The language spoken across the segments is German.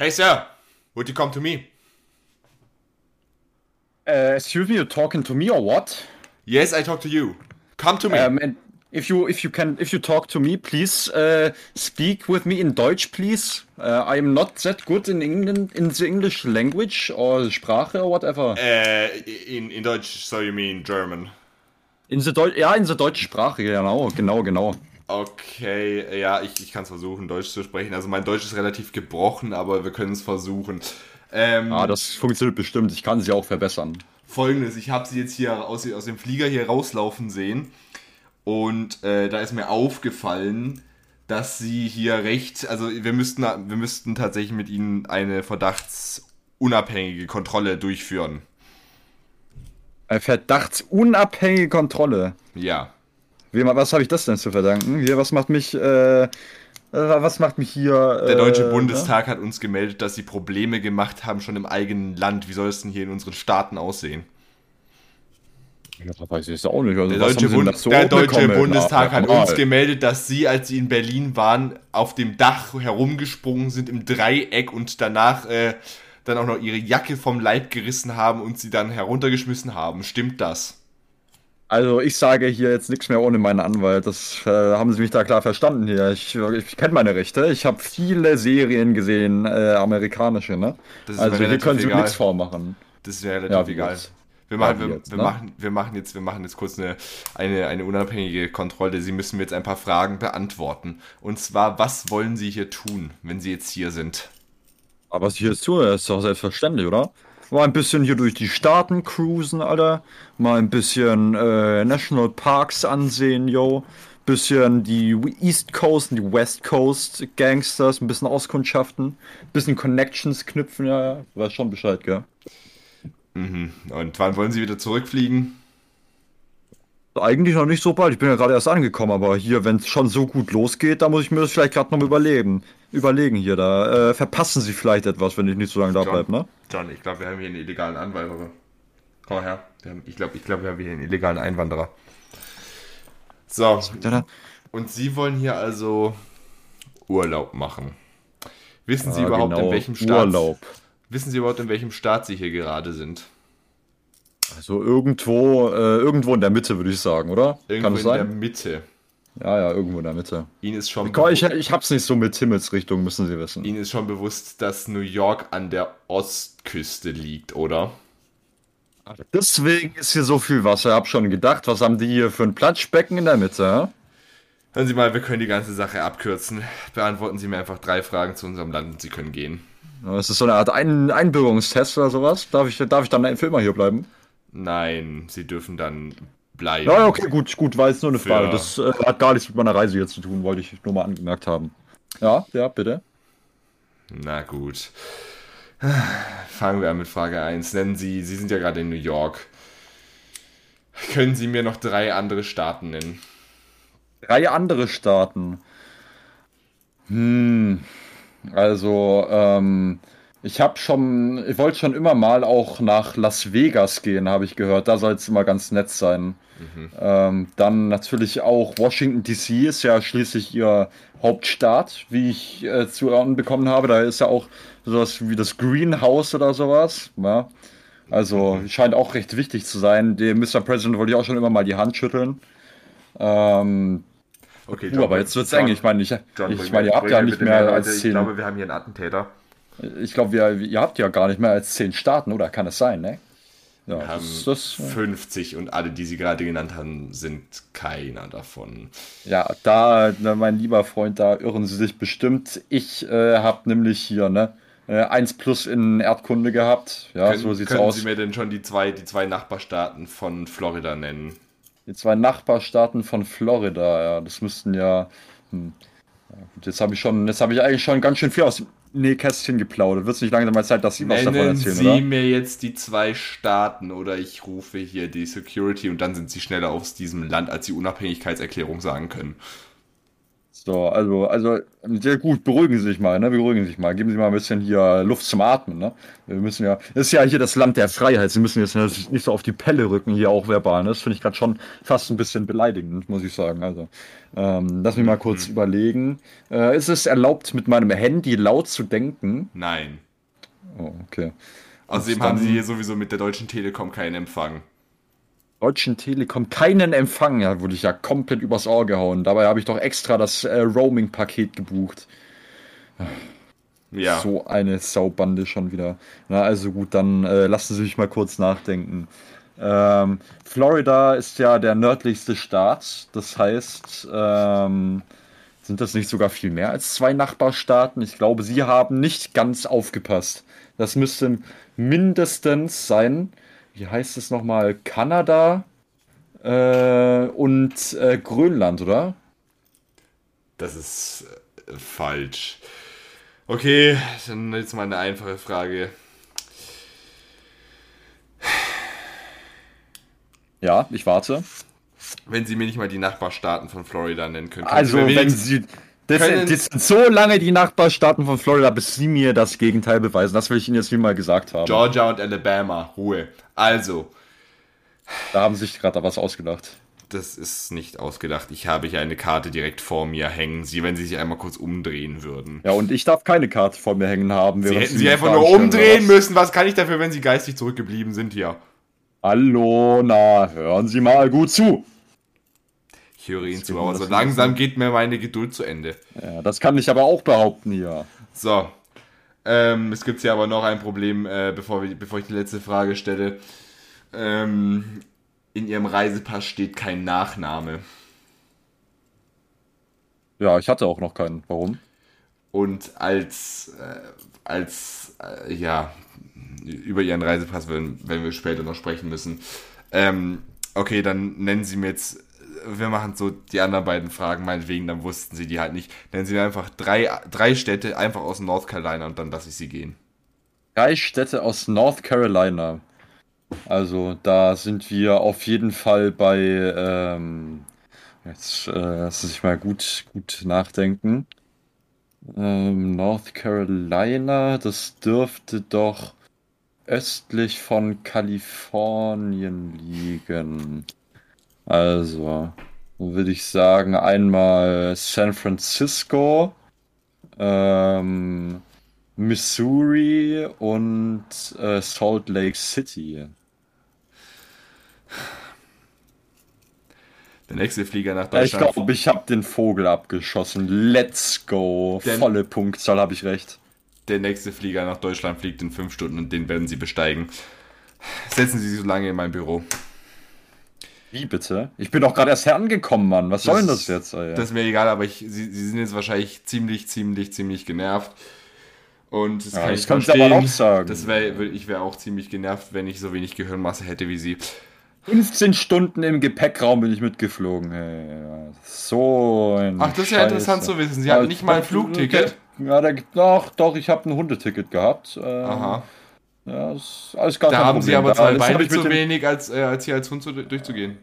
Hey, sir, would you come to me? Uh, excuse me, you're talking to me or what? Yes, I talk to you. Come to me. Um, and if you if you can if you talk to me, please uh, speak with me in Deutsch, please. Uh, I am not that good in England in the English language or Sprache or whatever. Uh, in, in Deutsch, so you mean German. In the Deu ja, in der deutschen Sprache, genau, genau, genau. Okay, ja, ich, ich kann es versuchen, Deutsch zu sprechen. Also mein Deutsch ist relativ gebrochen, aber wir können es versuchen. Ähm, Ah, das funktioniert bestimmt. Ich kann sie auch verbessern. Folgendes, ich habe sie jetzt hier aus, aus dem Flieger hier rauslaufen sehen und äh, da ist mir aufgefallen, dass sie hier recht, also wir müssten, wir müssten tatsächlich mit ihnen eine verdachtsunabhängige Kontrolle durchführen. Eine verdachtsunabhängige Kontrolle. Ja. Wem, was habe ich das denn zu verdanken? Hier, was macht mich, äh, äh, was macht mich hier? Der Deutsche äh, Bundestag hat uns gemeldet, dass sie Probleme gemacht haben, schon im eigenen Land. Wie soll es denn hier in unseren Staaten aussehen? Ja, weiß ich auch nicht. Also, Der Deutsche, Bund so der Deutsche? Bundestag hat uns gemeldet, dass sie, als sie in Berlin waren, auf dem Dach herumgesprungen sind im Dreieck und danach äh, dann auch noch ihre Jacke vom Leib gerissen haben und sie dann heruntergeschmissen haben. Stimmt das? Also ich sage hier jetzt nichts mehr ohne meinen Anwalt. Das äh, haben Sie mich da klar verstanden hier. Ich, ich kenne meine Rechte. Ich habe viele Serien gesehen, äh, amerikanische, ne? Also hier können Sie egal. nichts vormachen. Das ist mir relativ Ja, egal. jetzt? Wir machen, wir, jetzt, wir, ne? machen, wir, machen jetzt, wir machen jetzt kurz eine, eine, eine unabhängige Kontrolle. Sie müssen mir jetzt ein paar Fragen beantworten. Und zwar, was wollen Sie hier tun, wenn Sie jetzt hier sind? Aber was ich jetzt tue, ist doch selbstverständlich, oder? Mal ein bisschen hier durch die Staaten cruisen, Alter. Mal ein bisschen äh, National Parks ansehen, yo. Bisschen die East Coast und die West Coast Gangsters, ein bisschen auskundschaften. Bisschen Connections knüpfen, ja, ja. Du weißt schon Bescheid, gell? Und wann wollen Sie wieder zurückfliegen? Eigentlich noch nicht so bald. Ich bin ja gerade erst angekommen, aber hier, wenn es schon so gut losgeht, da muss ich mir das vielleicht gerade noch überlegen. Überlegen hier, da äh, verpassen Sie vielleicht etwas, wenn ich nicht so lange da bleibe, ne? John, ich glaube, wir haben hier einen illegalen Anwanderer. Komm her. Haben, ich glaube, ich glaub, wir haben hier einen illegalen Einwanderer. So, und Sie wollen hier also Urlaub machen. Wissen Sie Ja, überhaupt, genau, in welchem Staat? Urlaub. Wissen Sie überhaupt, in welchem Staat Sie hier gerade sind? Also irgendwo, äh, irgendwo in der Mitte, würde ich sagen, oder? Irgendwo Kann es in der sein? Mitte. Ja, ja, irgendwo in der Mitte. Ihnen ist schon, ich, bewu- ich hab's nicht so mit Himmelsrichtung, müssen Sie wissen. Ihnen ist schon bewusst, dass New York an der Ostküste liegt, oder? Deswegen ist hier so viel Wasser. Hab schon gedacht, was haben die hier für ein Platschbecken in der Mitte? hä? Hören Sie mal, wir können die ganze Sache abkürzen. Beantworten Sie mir einfach drei Fragen zu unserem Land und Sie können gehen. Das ist so eine Art Ein Einbürgerungstest oder sowas. Darf ich, darf ich dann für immer hier bleiben? Nein, Sie dürfen dann bleiben. Ja, okay, gut, gut, war jetzt nur eine Für- Frage. Das äh, hat gar nichts mit meiner Reise hier zu tun, wollte ich nur mal angemerkt haben. Ja, ja, bitte. Na gut. Fangen wir an mit Frage 1. Nennen Sie, Sie sind ja gerade in New York. Können Sie mir noch drei andere Staaten nennen? Drei andere Staaten. Hm, also, ähm, ich habe schon, ich wollte schon immer mal auch nach Las Vegas gehen, habe ich gehört. Da soll es immer ganz nett sein. Ähm, dann natürlich auch Washington DC ist ja schließlich ihr Hauptstaat, wie ich äh, zu hören bekommen habe. Da ist ja auch sowas wie das Greenhouse oder sowas. Ja. Also scheint auch recht wichtig zu sein. Dem Mr. President wollte ich auch schon immer mal die Hand schütteln. Ähm, Okay, Du, aber jetzt wird's eng. Ich meine, ich, John, ich meine, ihr habt ja nicht mehr als Ich zehn. glaube, wir haben hier einen Attentäter. Ich glaube, ihr, habt ja gar nicht mehr als zehn Staaten, oder? Kann es sein, ne? Ja, Wir haben das, das, 50 und alle, die Sie gerade genannt haben, sind keiner davon. ja, da, mein lieber Freund, da irren Sie sich bestimmt. Ich äh, habe nämlich hier, ne, äh, 1 plus in Erdkunde gehabt. Ja, Können, so sieht's können aus. Sie mir denn schon die zwei, die zwei Nachbarstaaten von Florida nennen? Die zwei Nachbarstaaten von Florida, ja, das müssten ja. Hm. ja gut, jetzt habe ich schon, jetzt habe ich eigentlich schon ganz schön viel aus dem Nähkästchen geplaudert. Wird es nicht langsam mal Zeit, dass Sie was davon Nennen erzählen, Sie oder? mir jetzt die zwei Staaten oder ich rufe hier die Security und dann sind Sie schneller aus diesem Land, als Sie Unabhängigkeitserklärung sagen können. So, also, also, sehr gut, beruhigen Sie sich mal, ne? Beruhigen Sie sich mal. Geben Sie mal ein bisschen hier Luft zum Atmen, ne? Wir müssen ja, das ist ja hier das Land der Freiheit. Sie müssen jetzt nicht so auf die Pelle rücken, hier auch verbal. Ne? Das finde ich gerade schon fast ein bisschen beleidigend, muss ich sagen. Also, ähm, lass mich mal kurz mhm. überlegen. Äh, ist es erlaubt, mit meinem Handy laut zu denken? Nein. Oh, okay. Außerdem haben Sie hier sowieso mit der Deutschen Telekom keinen Empfang. Deutschen Telekom keinen Empfang. Ja, wurde ich ja komplett übers Ohr gehauen. Dabei habe ich doch extra das äh, Roaming-Paket gebucht. Ja. So eine Saubande schon wieder. Na, also gut, dann äh, lassen Sie mich mal kurz nachdenken. Ähm, Florida ist ja der nördlichste Staat. Das heißt, ähm, sind das nicht sogar viel mehr als zwei Nachbarstaaten? Ich glaube, Sie haben nicht ganz aufgepasst. Das müsste mindestens sein wie heißt es nochmal, Kanada äh, und äh, Grönland, oder? Das ist äh, falsch. Okay, dann jetzt mal eine einfache Frage. Ja, ich warte. Wenn Sie mir nicht mal die Nachbarstaaten von Florida nennen können. Also, wenn Sie. Das, das, sind so lange die Nachbarstaaten von Florida, bis Sie mir das Gegenteil beweisen. Das will ich Ihnen jetzt wie mal gesagt haben. Georgia und Alabama, Ruhe. Also. Da haben Sie sich gerade was ausgedacht. Das ist nicht ausgedacht. Ich habe hier eine Karte direkt vor mir hängen. Sie, wenn Sie sich einmal kurz umdrehen würden. Ja, und ich darf keine Karte vor mir hängen haben. Sie hätten Sie einfach nur umdrehen müssen. Was kann ich dafür, wenn Sie geistig zurückgeblieben sind hier? Hallo, na, hören Sie mal gut zu. Ich höre zu, aber so langsam geht mir meine Geduld zu Ende. Ja, das kann ich aber auch behaupten hier. So. Ähm, es gibt hier aber noch ein Problem, äh, bevor, wir, bevor ich die letzte Frage stelle. Ähm, in Ihrem Reisepass steht kein Nachname. Ja, ich hatte auch noch keinen. Warum? Und als, äh, als, äh, ja, über Ihren Reisepass werden, werden wir später noch sprechen müssen. Ähm, okay, dann nennen Sie mir jetzt wir machen so die anderen beiden Fragen, meinetwegen, dann wussten sie die halt nicht. Nennen sie mir einfach drei, drei Städte einfach aus North Carolina und dann lasse ich sie gehen. Drei Städte aus North Carolina. Also da sind wir auf jeden Fall bei, ähm, jetzt äh, lass ich mal gut, gut nachdenken. Ähm, North Carolina, das dürfte doch östlich von Kalifornien liegen. Also, würde ich sagen, einmal San Francisco, ähm, Missouri und äh, Salt Lake City. Der nächste Flieger nach Deutschland. Ich glaube, ich habe den Vogel abgeschossen. Let's go. Der, Volle Punktzahl, habe ich recht. Der nächste Flieger nach Deutschland fliegt in fünf Stunden und den werden Sie besteigen. Setzen Sie sich so lange in mein Büro. Wie bitte? Ich bin doch gerade erst herangekommen, Mann. Was das, soll denn das jetzt? Ey? Das ist mir egal, aber ich, sie, sie sind jetzt wahrscheinlich ziemlich, ziemlich, ziemlich genervt. Und das ja, kann das ich verstehen. aber auch sagen. Das wär, ich wäre auch ziemlich genervt, wenn ich so wenig Gehirnmasse hätte wie sie. 15 Stunden im Gepäckraum bin ich mitgeflogen. Hey, so ein Ach, das ist ja interessant zu wissen. Sie hatten nicht mal ein Flugticket. Ja, da gibt doch, doch, ich habe ein Hundeticket gehabt. Ähm, Aha. Ja, ist alles gar da haben Problem. sie aber zwei Beine zu wenig, als, äh, als hier als Hund zu, durchzugehen.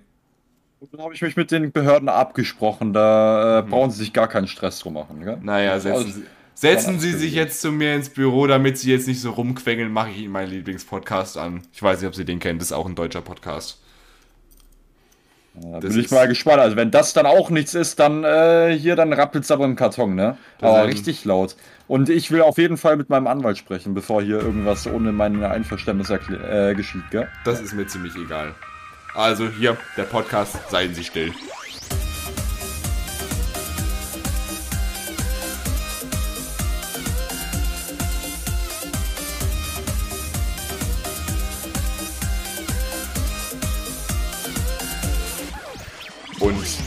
Dann habe ich mich mit den Behörden abgesprochen. Da äh, mhm. brauchen sie sich gar keinen Stress drum machen. Gell? Naja, setzen, sie, setzen sie sich jetzt zu mir ins Büro, damit sie jetzt nicht so rumquengeln, mache ich ihnen meinen Lieblingspodcast an. Ich weiß nicht, ob sie den kennen, das ist auch ein deutscher Podcast. Da bin ich mal gespannt. Also wenn das dann auch nichts ist, dann äh, hier, dann rappelt es aber im Karton, ne? Aber richtig laut. Und ich will auf jeden Fall mit meinem Anwalt sprechen, bevor hier irgendwas ohne mein Einverständnis äh, geschieht, gell? Das ist mir ziemlich egal. Also hier, der Podcast, seien Sie still.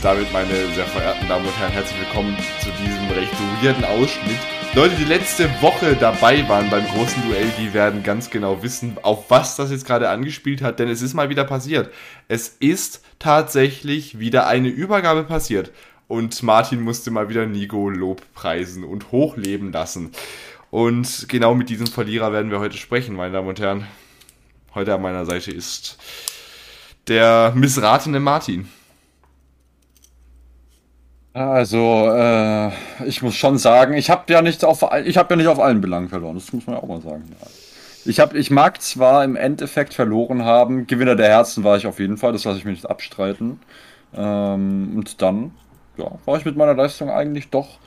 Damit, meine sehr verehrten Damen und Herren, herzlich willkommen zu diesem recht weirden Ausschnitt. Leute, die letzte Woche dabei waren beim großen Duell, die werden ganz genau wissen, auf was das jetzt gerade angespielt hat, denn es ist mal wieder passiert. Es ist tatsächlich wieder eine Übergabe passiert. Und Martin musste mal wieder Nico Lobpreisen und hochleben lassen. Und genau mit diesem Verlierer werden wir heute sprechen, meine Damen und Herren. Heute an meiner Seite ist der missratene Martin. Also, äh, ich muss schon sagen, ich habe ja nicht auf ich habe ja nicht auf allen Belangen verloren. Das muss man ja auch mal sagen. Ich habe, ich mag zwar im Endeffekt verloren haben, Gewinner der Herzen war ich auf jeden Fall, das lasse ich mir nicht abstreiten. Ähm, und dann, ja, war ich mit meiner Leistung eigentlich doch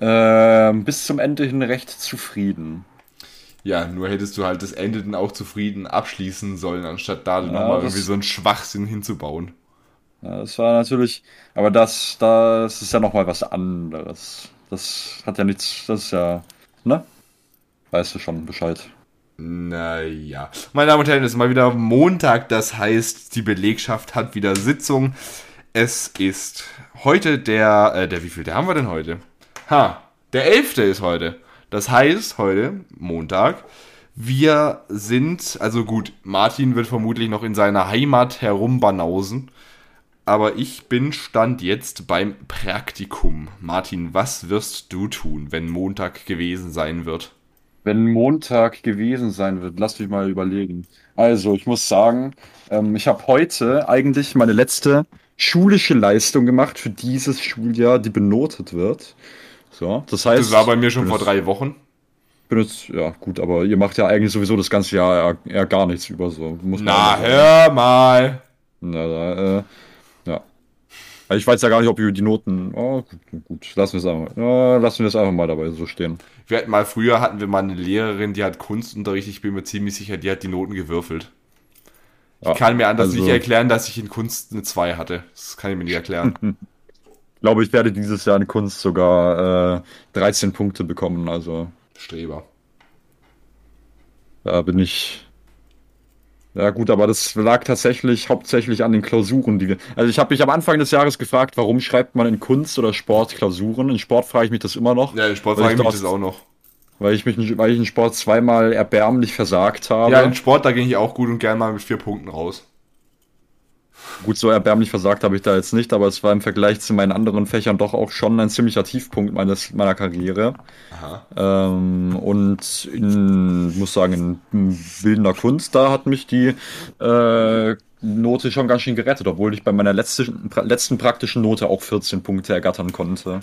äh, bis zum Ende hin recht zufrieden. Ja, nur hättest du halt das Ende dann auch zufrieden abschließen sollen, anstatt da ja, nochmal irgendwie so einen Schwachsinn hinzubauen. Das war natürlich, aber das, das ist ja nochmal was anderes. Das hat ja nichts, das ist ja, ne? Weißt du schon Bescheid. Naja. Meine Damen und Herren, es ist mal wieder Montag, das heißt, die Belegschaft hat wieder Sitzung. Es ist heute der, äh, der, wie viel, der haben wir denn heute? Ha, der 11. ist heute. Das heißt, heute, Montag, wir sind, also gut, Martin wird vermutlich noch in seiner Heimat herumbanausen, aber ich bin Stand jetzt beim Praktikum. Martin, was wirst du tun, wenn Montag gewesen sein wird? Wenn Montag gewesen sein wird, lass mich mal überlegen. Also, ich muss sagen, ähm, ich habe heute eigentlich meine letzte schulische Leistung gemacht für dieses Schuljahr, die benotet wird. So, das heißt. Das war bei mir schon vor drei Wochen. Bin jetzt, ja, gut, aber ihr macht ja eigentlich sowieso das ganze Jahr eher, eher gar nichts über so. Muss Na, hör mal! Na, da, äh, ich weiß ja gar nicht, ob die Noten. Oh, gut, gut. lassen wir es einfach, ja, lassen wir es einfach mal dabei so stehen. Wir hatten mal früher hatten wir mal eine Lehrerin, die hat Kunstunterricht, ich bin mir ziemlich sicher, die hat die Noten gewürfelt. Ich ja, kann mir anders also, nicht erklären, dass ich in Kunst eine 2 hatte. Das kann ich mir nicht erklären. ich glaube, ich werde dieses Jahr in Kunst sogar äh, 13 Punkte bekommen, also. Streber. Da bin ich. Ja gut, aber das lag tatsächlich hauptsächlich an den Klausuren, die wir. Also ich habe mich am Anfang des Jahres gefragt, warum schreibt man in Kunst oder Sport Klausuren? In Sport frage ich mich das immer noch. Ja, in Sport frage ich mich das auch noch. Weil ich mich, weil ich in Sport zweimal erbärmlich versagt habe. Ja, in Sport, da ging ich auch gut und gern mal mit vier Punkten raus. Gut, so erbärmlich versagt habe ich da jetzt nicht, aber es war im Vergleich zu meinen anderen Fächern doch auch schon ein ziemlicher Tiefpunkt meines, meiner Karriere. Ähm, und in, muss sagen, in bildender Kunst, da hat mich die äh, Note schon ganz schön gerettet, obwohl ich bei meiner letzten, letzten praktischen Note auch 14 Punkte ergattern konnte.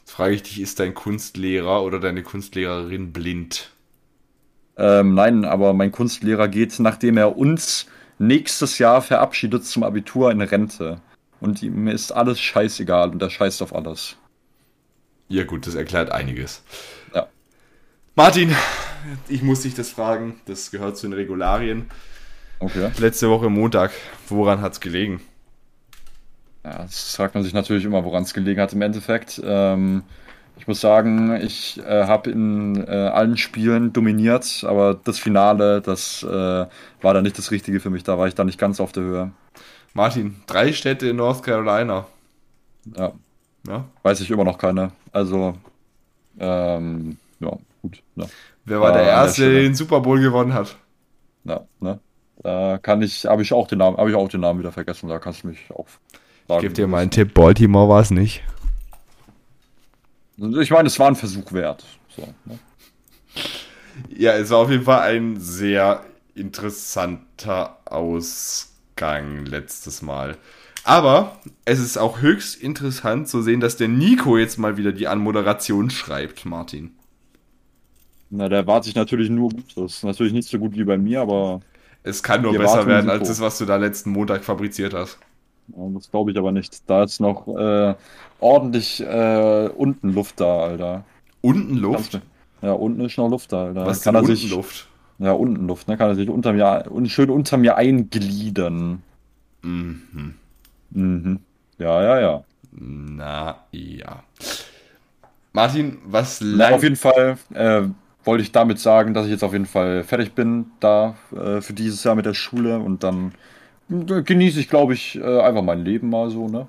Jetzt frage ich dich, ist dein Kunstlehrer oder deine Kunstlehrerin blind? Ähm, nein, aber mein Kunstlehrer geht, nachdem er uns nächstes Jahr verabschiedet zum Abitur in Rente. Und ihm ist alles scheißegal und er scheißt auf alles. Ja, gut, das erklärt einiges. Ja. Martin, ich muss dich das fragen. Das gehört zu den Regularien. Okay. Letzte Woche Montag. Woran hat es gelegen? Ja, das fragt man sich natürlich immer, woran es gelegen hat im Endeffekt. Ähm, ich muss sagen, ich äh, habe in äh, allen Spielen dominiert, aber das Finale, das äh, war dann nicht das Richtige für mich. Da war ich dann nicht ganz auf der Höhe. Martin, drei Städte in North Carolina. Ja. ja? Weiß ich immer noch keine. Also, ähm, ja, gut. Ja. Wer war der Erste, der den Super Bowl gewonnen hat? Ja, ne? Da kann ich, habe ich auch den Namen, habe ich auch den Namen wieder vergessen. Da kannst du mich auch. Sagen, ich gebe dir mal einen Tipp: Baltimore war es nicht. Ich meine, es war ein Versuch wert. So, ne? Ja, es war auf jeden Fall ein sehr interessanter Ausgang letztes Mal. Aber es ist auch höchst interessant zu sehen, dass der Nico jetzt mal wieder die Anmoderation schreibt, Martin. Na, der erwarte ich natürlich nur gut. Das ist natürlich nicht so gut wie bei mir, aber. Es kann nur besser werden als das, was du da letzten Montag fabriziert hast. Das glaube ich aber nicht. Da ist noch äh, ordentlich äh, unten Luft da, Alter. Unten Luft? Ja, unten ist noch Luft da, Alter. Was kann er sich, Luft? Ja, unten Luft, ne? Kann er sich unter mir, schön unter mir eingliedern. Mhm. Mhm. Ja, ja, ja. Na ja. Martin, was Na, Auf jeden Fall äh, wollte ich damit sagen, dass ich jetzt auf jeden Fall fertig bin da äh, für dieses Jahr mit der Schule und dann genieße ich, glaube ich, äh, einfach mein Leben mal so, ne?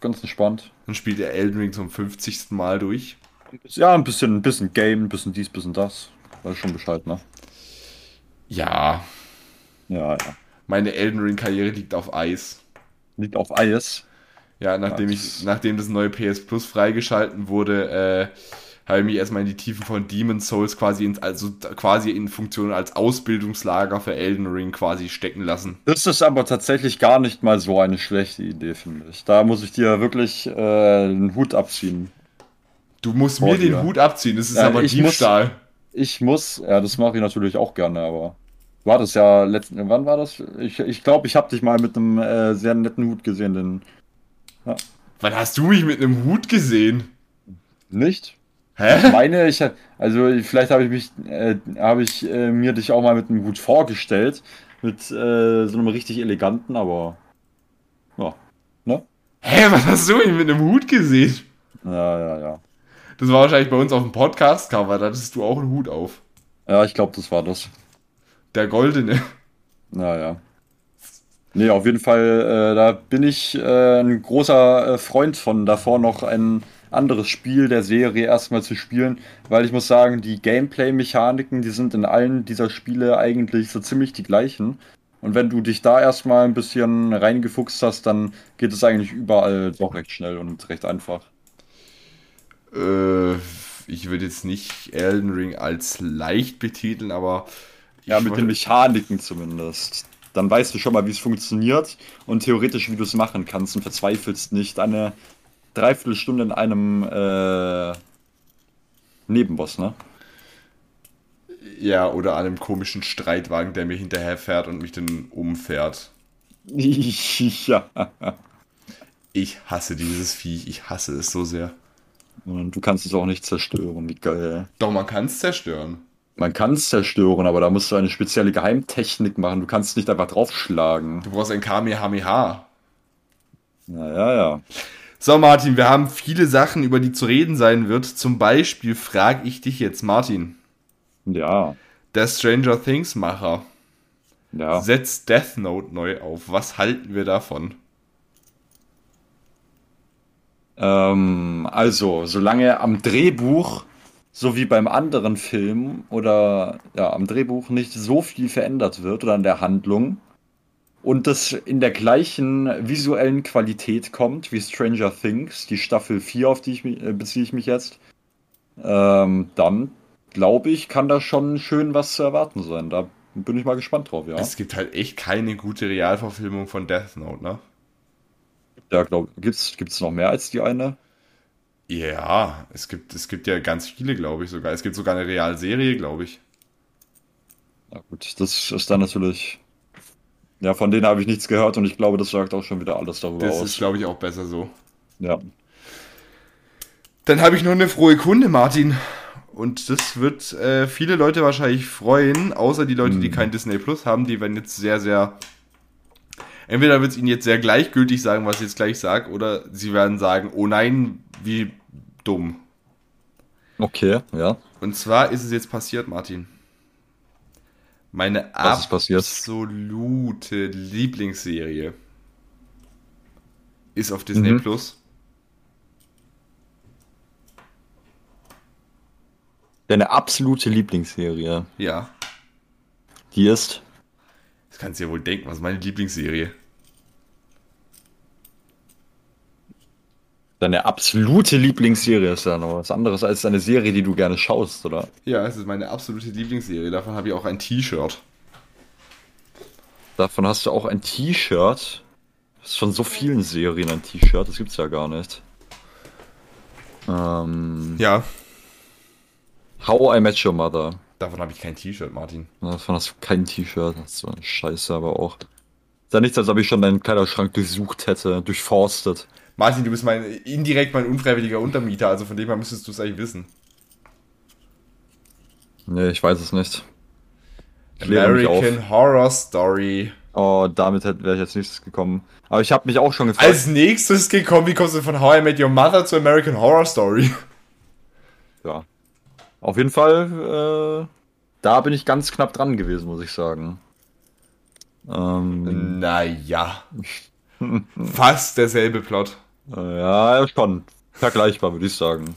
Ganz entspannt. Dann spielt er Elden Ring zum 50. Mal durch. Ja, ein bisschen, ein bisschen Game, ein bisschen dies, ein bisschen das. Weiß schon Bescheid, ne? Ja. Ja, ja. Meine Elden Ring-Karriere liegt auf Eis. Liegt auf Eis? Ja, nachdem, ja, ich, nachdem das neue PS Plus freigeschalten wurde, äh, habe ich mich erstmal in die Tiefen von Demon's Souls quasi ins, also quasi in Funktion als Ausbildungslager für Elden Ring quasi stecken lassen. Das ist aber tatsächlich gar nicht mal so eine schlechte Idee, finde ich. Da muss ich dir wirklich äh, einen Hut abziehen. Du musst mir den Hut abziehen, das ist ja, aber ich Diebstahl. Muss, ich muss, ja, das mache ich natürlich auch gerne, aber du hattest ja letzten, wann war das? Ich glaube, ich, glaub, ich habe dich mal mit einem äh, sehr netten Hut gesehen, den. Ja. Wann hast du mich mit einem Hut gesehen? Nicht? Hä? Ich meine, ich also vielleicht habe ich mich, äh, habe ich äh, mir dich auch mal mit einem Hut vorgestellt, mit äh, so einem richtig eleganten, aber ja, ne? Hä, was hast du mit einem Hut gesehen? Ja, ja, ja. Das war wahrscheinlich bei uns auf dem Podcast-Cover, da hattest du auch einen Hut auf. Ja, ich glaube, das war das. Der goldene. Naja. Nee, auf jeden Fall, äh, da bin ich äh, ein großer äh, Freund von, davor noch ein anderes Spiel der Serie erstmal zu spielen, weil ich muss sagen, die Gameplay-Mechaniken, die sind in allen dieser Spiele eigentlich so ziemlich die gleichen. Und wenn du dich da erstmal ein bisschen reingefuchst hast, dann geht es eigentlich überall doch recht schnell und recht einfach. Äh, ich würde jetzt nicht Elden Ring als leicht betiteln, aber. Ja, mit den Mechaniken zumindest. Dann weißt du schon mal, wie es funktioniert und theoretisch, wie du es machen kannst und verzweifelst nicht eine Dreiviertelstunde in einem äh, Nebenboss, ne? Ja, oder einem komischen Streitwagen, der mir hinterherfährt und mich dann umfährt. ja. Ich hasse dieses Viech, ich hasse es so sehr. Und du kannst es auch nicht zerstören, wie geil. Doch, man kann es zerstören. Man kann es zerstören, aber da musst du eine spezielle Geheimtechnik machen. Du kannst nicht einfach draufschlagen. Du brauchst ein Kamehameha. Naja, ja. So, Martin, wir haben viele Sachen, über die zu reden sein wird. Zum Beispiel frage ich dich jetzt, Martin. Ja. Der Stranger Things Macher. Ja. Setzt Death Note neu auf. Was halten wir davon? Ähm, also, solange am Drehbuch, so wie beim anderen Film oder ja, am Drehbuch nicht so viel verändert wird oder an der Handlung, und das in der gleichen visuellen Qualität kommt wie Stranger Things, die Staffel 4, auf die ich mich, äh, beziehe ich mich jetzt, ähm, dann glaube ich, kann da schon schön was zu erwarten sein. Da bin ich mal gespannt drauf, ja. Es gibt halt echt keine gute Realverfilmung von Death Note, ne? Ja, glaube gibt's gibt's noch mehr als die eine? Ja, es gibt es gibt ja ganz viele, glaube ich sogar. Es gibt sogar eine Realserie, glaube ich. Na gut, das ist dann natürlich ja, von denen habe ich nichts gehört und ich glaube, das sagt auch schon wieder alles darüber das aus. Das ist, glaube ich, auch besser so. Ja. Dann habe ich noch eine frohe Kunde, Martin. Und das wird äh, viele Leute wahrscheinlich freuen, außer die Leute, hm. die kein Disney Plus haben, die werden jetzt sehr, sehr. Entweder wird es ihnen jetzt sehr gleichgültig sagen, was ich jetzt gleich sage, oder sie werden sagen, oh nein, wie dumm. Okay, ja. Und zwar ist es jetzt passiert, Martin. Meine absolute Lieblingsserie ist auf Disney mhm. Plus. Deine absolute Lieblingsserie. Ja. Die ist. Das kannst du ja wohl denken, was meine Lieblingsserie? Deine absolute Lieblingsserie ist ja noch was anderes als eine Serie, die du gerne schaust, oder? Ja, es ist meine absolute Lieblingsserie. Davon habe ich auch ein T-Shirt. Davon hast du auch ein T-Shirt? Das ist von so vielen Serien ein T-Shirt, das gibt's ja gar nicht. Ähm, ja. How I Met Your Mother. Davon habe ich kein T-Shirt, Martin. Davon hast du kein T-Shirt. Das ist so eine Scheiße, aber auch. Ist ja nichts, als ob ich schon deinen Kleiderschrank durchsucht hätte, durchforstet. Martin, du bist mein indirekt mein unfreiwilliger Untermieter, also von dem her müsstest du es eigentlich wissen. Nee, ich weiß es nicht. American Horror Story. Oh, damit wäre ich jetzt nichts gekommen. Aber ich habe mich auch schon gefragt. Als nächstes gekommen, wie kommst du von How I Met Your Mother zu American Horror Story? Ja. Auf jeden Fall, äh, da bin ich ganz knapp dran gewesen, muss ich sagen. Ähm, naja. Fast derselbe Plot. Ja, schon. Vergleichbar, würde ich sagen.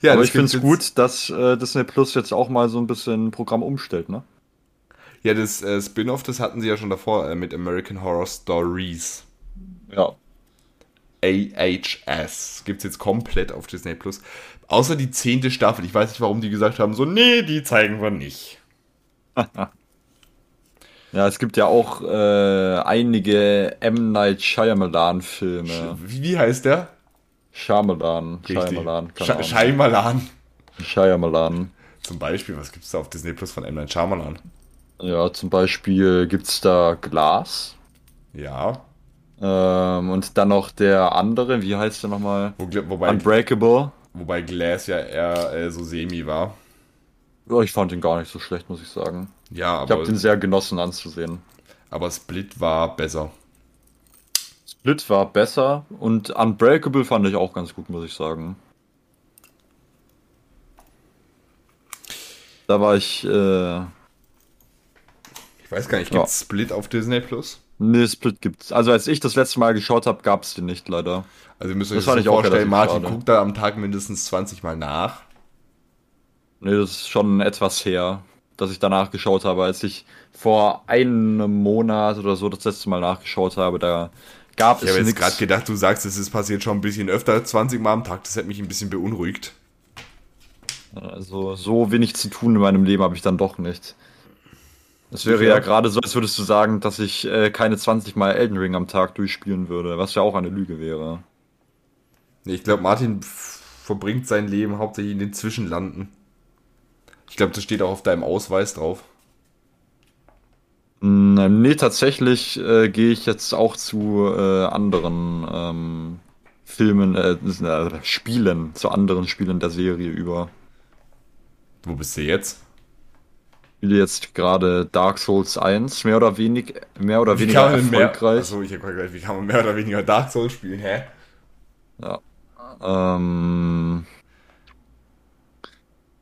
Ja, Aber ich finde es gut, dass äh, Disney Plus jetzt auch mal so ein bisschen Programm umstellt, ne? Ja, das äh, Spin-off, das hatten sie ja schon davor äh, mit American Horror Stories. Ja. AHS. Gibt es jetzt komplett auf Disney Plus. Außer die zehnte Staffel. Ich weiß nicht, warum die gesagt haben, so, nee, die zeigen wir nicht. ja, es gibt ja auch äh, einige M. Night Shyamalan-Filme. Wie, wie heißt der? Shyamalan. Shyamalan. Sch Shyamalan. Shyamalan. Zum Beispiel, was gibt es da auf Disney Plus von M. Night Shyamalan? Ja, zum Beispiel gibt es da Glas. Ja. Ähm, und dann noch der andere, wie heißt der nochmal? Wo, wobei, Unbreakable. Wobei Glass ja eher äh, so semi war. Ja, ich fand ihn gar nicht so schlecht, muss ich sagen. Ja, aber. Ich habe den sehr genossen anzusehen. Aber Split war besser. Split war besser und Unbreakable fand ich auch ganz gut, muss ich sagen. Da war ich. Äh, ich weiß gar nicht, gibt es ja. Split auf Disney Plus? Nee, Split gibt's. Also als ich das letzte Mal geschaut habe, gab es den nicht leider. Also ihr müsst euch das, das so vorstellen, Martin guckt da am Tag mindestens 20 Mal nach. Nee, das ist schon etwas her, dass ich danach geschaut habe. Als ich vor einem Monat oder so das letzte Mal nachgeschaut habe, da gab ich es Ich habe jetzt gerade gedacht, du sagst, es ist passiert schon ein bisschen öfter, 20 Mal am Tag. Das hat mich ein bisschen beunruhigt. Also so wenig zu tun in meinem Leben habe ich dann doch nicht. Es wäre ja, ja gerade so, als würdest du sagen, dass ich äh, keine 20 Mal Elden Ring am Tag durchspielen würde, was ja auch eine Lüge wäre. Ich glaube, Martin verbringt sein Leben hauptsächlich in den Zwischenlanden. Ich glaube, das steht auch auf deinem Ausweis drauf. Hm, nee, tatsächlich äh, gehe ich jetzt auch zu äh, anderen ähm, Filmen, äh, äh, Spielen, zu anderen Spielen der Serie über. Wo bist du jetzt? spiele jetzt gerade Dark Souls 1, mehr oder, wenig, mehr oder weniger erfolgreich. Mehr, achso, ich gerade wie kann man mehr oder weniger Dark Souls spielen, hä? Ja. Ähm,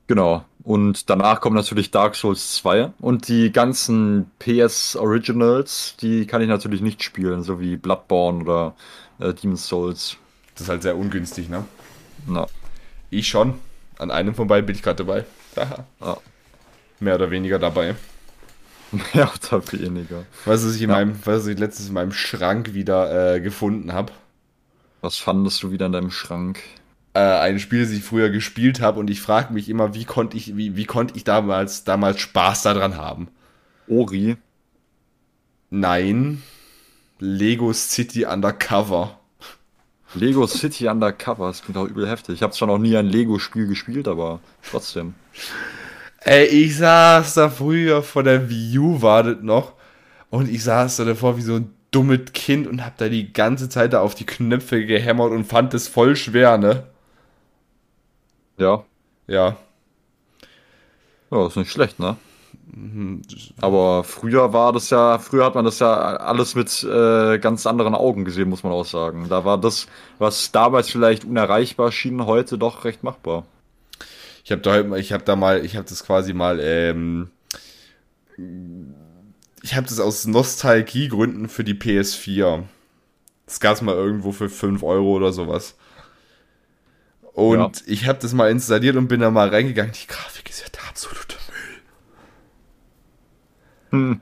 genau. Und danach kommt natürlich Dark Souls 2 und die ganzen PS Originals, die kann ich natürlich nicht spielen, so wie Bloodborne oder äh, Demon's Souls. Das ist halt sehr ungünstig, ne? Na. Ich schon. An einem von beiden bin ich gerade dabei. Ja mehr oder weniger dabei. Mehr oder weniger. Weißt du, was ich, in ja. meinem, was ich letztens in meinem Schrank wieder äh, gefunden habe? Was fandest du wieder in deinem Schrank? Äh, ein Spiel, das ich früher gespielt habe und ich frage mich immer, wie konnte ich, wie, wie konnte ich damals, damals Spaß daran haben? Ori? Nein. Lego City Undercover. Lego City Undercover, das klingt auch übel heftig. Ich habe zwar noch nie ein Lego-Spiel gespielt, aber trotzdem. Ey, ich saß da früher vor der Wii U, wartet noch. Und ich saß da davor wie so ein dummes Kind und hab da die ganze Zeit da auf die Knöpfe gehämmert und fand es voll schwer, ne? Ja. Ja. Ja, ist nicht schlecht, ne? Aber früher war das ja, früher hat man das ja alles mit äh, ganz anderen Augen gesehen, muss man auch sagen. Da war das, was damals vielleicht unerreichbar schien, heute doch recht machbar. Ich habe da, ich habe da mal, ich habe das quasi mal, ähm, ich habe das aus Nostalgiegründen für die PS4. Das gab es mal irgendwo für 5 Euro oder sowas. Und ja. ich habe das mal installiert und bin da mal reingegangen. Die Grafik ist ja der absolute Müll.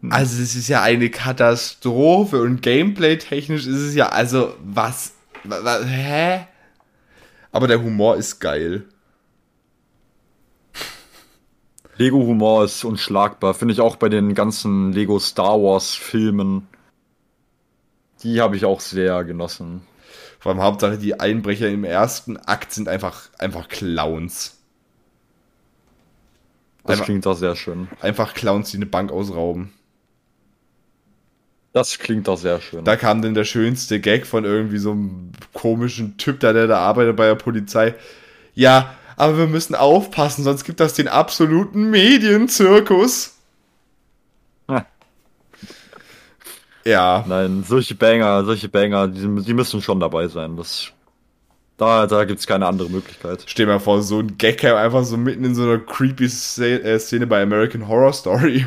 also es ist ja eine Katastrophe und gameplay-technisch ist es ja, also was, was, hä? Aber der Humor ist geil. Lego-Humor ist unschlagbar. Finde ich auch bei den ganzen Lego Star Wars-Filmen. Die habe ich auch sehr genossen. Vor allem Hauptsache die Einbrecher im ersten Akt sind einfach, einfach Clowns. Das einfach, klingt doch sehr schön. Einfach Clowns, die eine Bank ausrauben. Das klingt doch sehr schön. Da kam dann der schönste Gag von irgendwie so einem komischen Typ da, der da arbeitet bei der Polizei. Ja, aber wir müssen aufpassen, sonst gibt das den absoluten Medienzirkus. Ja. Nein, solche Banger, solche Banger, die, die müssen schon dabei sein. Das, da da gibt es keine andere Möglichkeit. Stell dir mal vor, so ein Gag einfach so mitten in so einer creepy äh, Szene bei American Horror Story.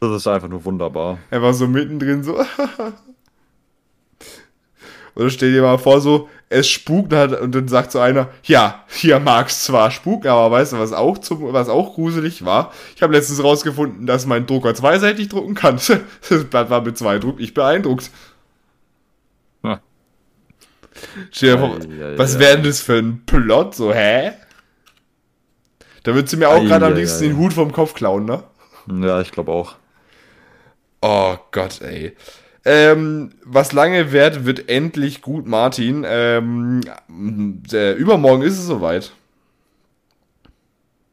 Das ist einfach nur wunderbar. Einfach so mittendrin so. Oder stell dir mal vor, so, es spukt halt und dann sagt so einer, ja, hier mag es zwar spuken, aber weißt du, was auch, zum, was auch gruselig war? Ich habe letztens rausgefunden, dass mein Drucker zweiseitig drucken kann. Das Blatt war mit zwei Druck, ich beeindruckt. Stell dir vor, Ei, ei, was wäre denn das für ein Plot? So, hä? Da würdest du mir auch gerade am liebsten den Hut vom Kopf klauen, ne? Ja, ich glaube auch. Oh Gott, ey. Ähm, was lange währt, wird endlich gut, Martin. Ähm, der, übermorgen ist es soweit.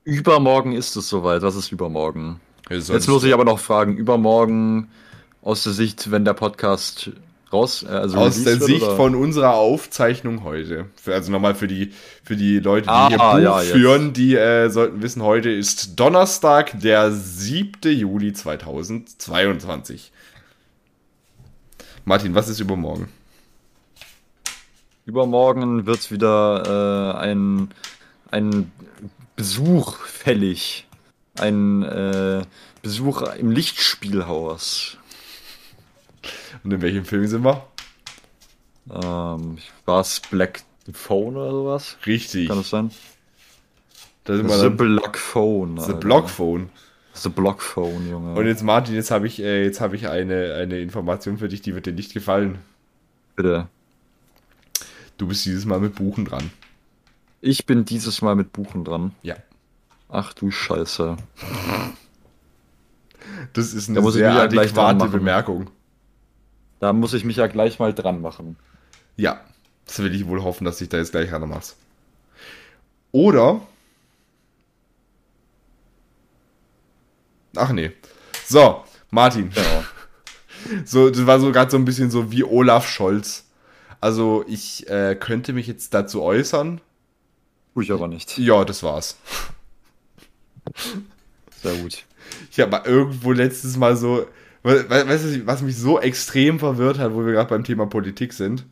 Übermorgen ist es soweit. Was ist übermorgen? Jetzt Jetzt muss ich aber noch fragen, übermorgen aus der Sicht, wenn der Podcast raus, äh, also Aus der Sicht oder? von unserer Aufzeichnung heute. Für, also nochmal für die, für die Leute, die Ah, hier Buch ja, führen, die äh, sollten wissen, heute ist Donnerstag, der 7. Juli 2022. Martin, was ist übermorgen? Übermorgen wird wieder äh, ein, ein Besuch fällig. Ein äh, Besuch im Lichtspielhaus. Und in welchem Film sind wir? Ähm, war es Black Phone oder sowas? Richtig. Kann das sein? Da sind wir The dann. Block Phone. The Alter. Blockphone. The Block Phone, Junge. Und jetzt, Martin, jetzt habe ich, äh, jetzt hab ich eine, eine Information für dich, die wird dir nicht gefallen. Bitte. Du bist dieses Mal mit Buchen dran. Ich bin dieses Mal mit Buchen dran. Ja. Ach du Scheiße. Das ist Da eine ich sehr ja adäquate. Bemerkung. Da muss ich mich ja gleich mal dran machen. Ja, das will ich wohl hoffen, dass ich da jetzt gleich ran machst. Oder. Ach nee. So, Martin. Genau. So, das war so gerade so ein bisschen so wie Olaf Scholz. Also ich äh, könnte mich jetzt dazu äußern. Tue ich aber nicht. Ja, das war's. Sehr gut. Ich habe mal irgendwo letztes Mal so, we- we- weißt du, was mich so extrem verwirrt hat, wo wir gerade beim Thema Politik sind?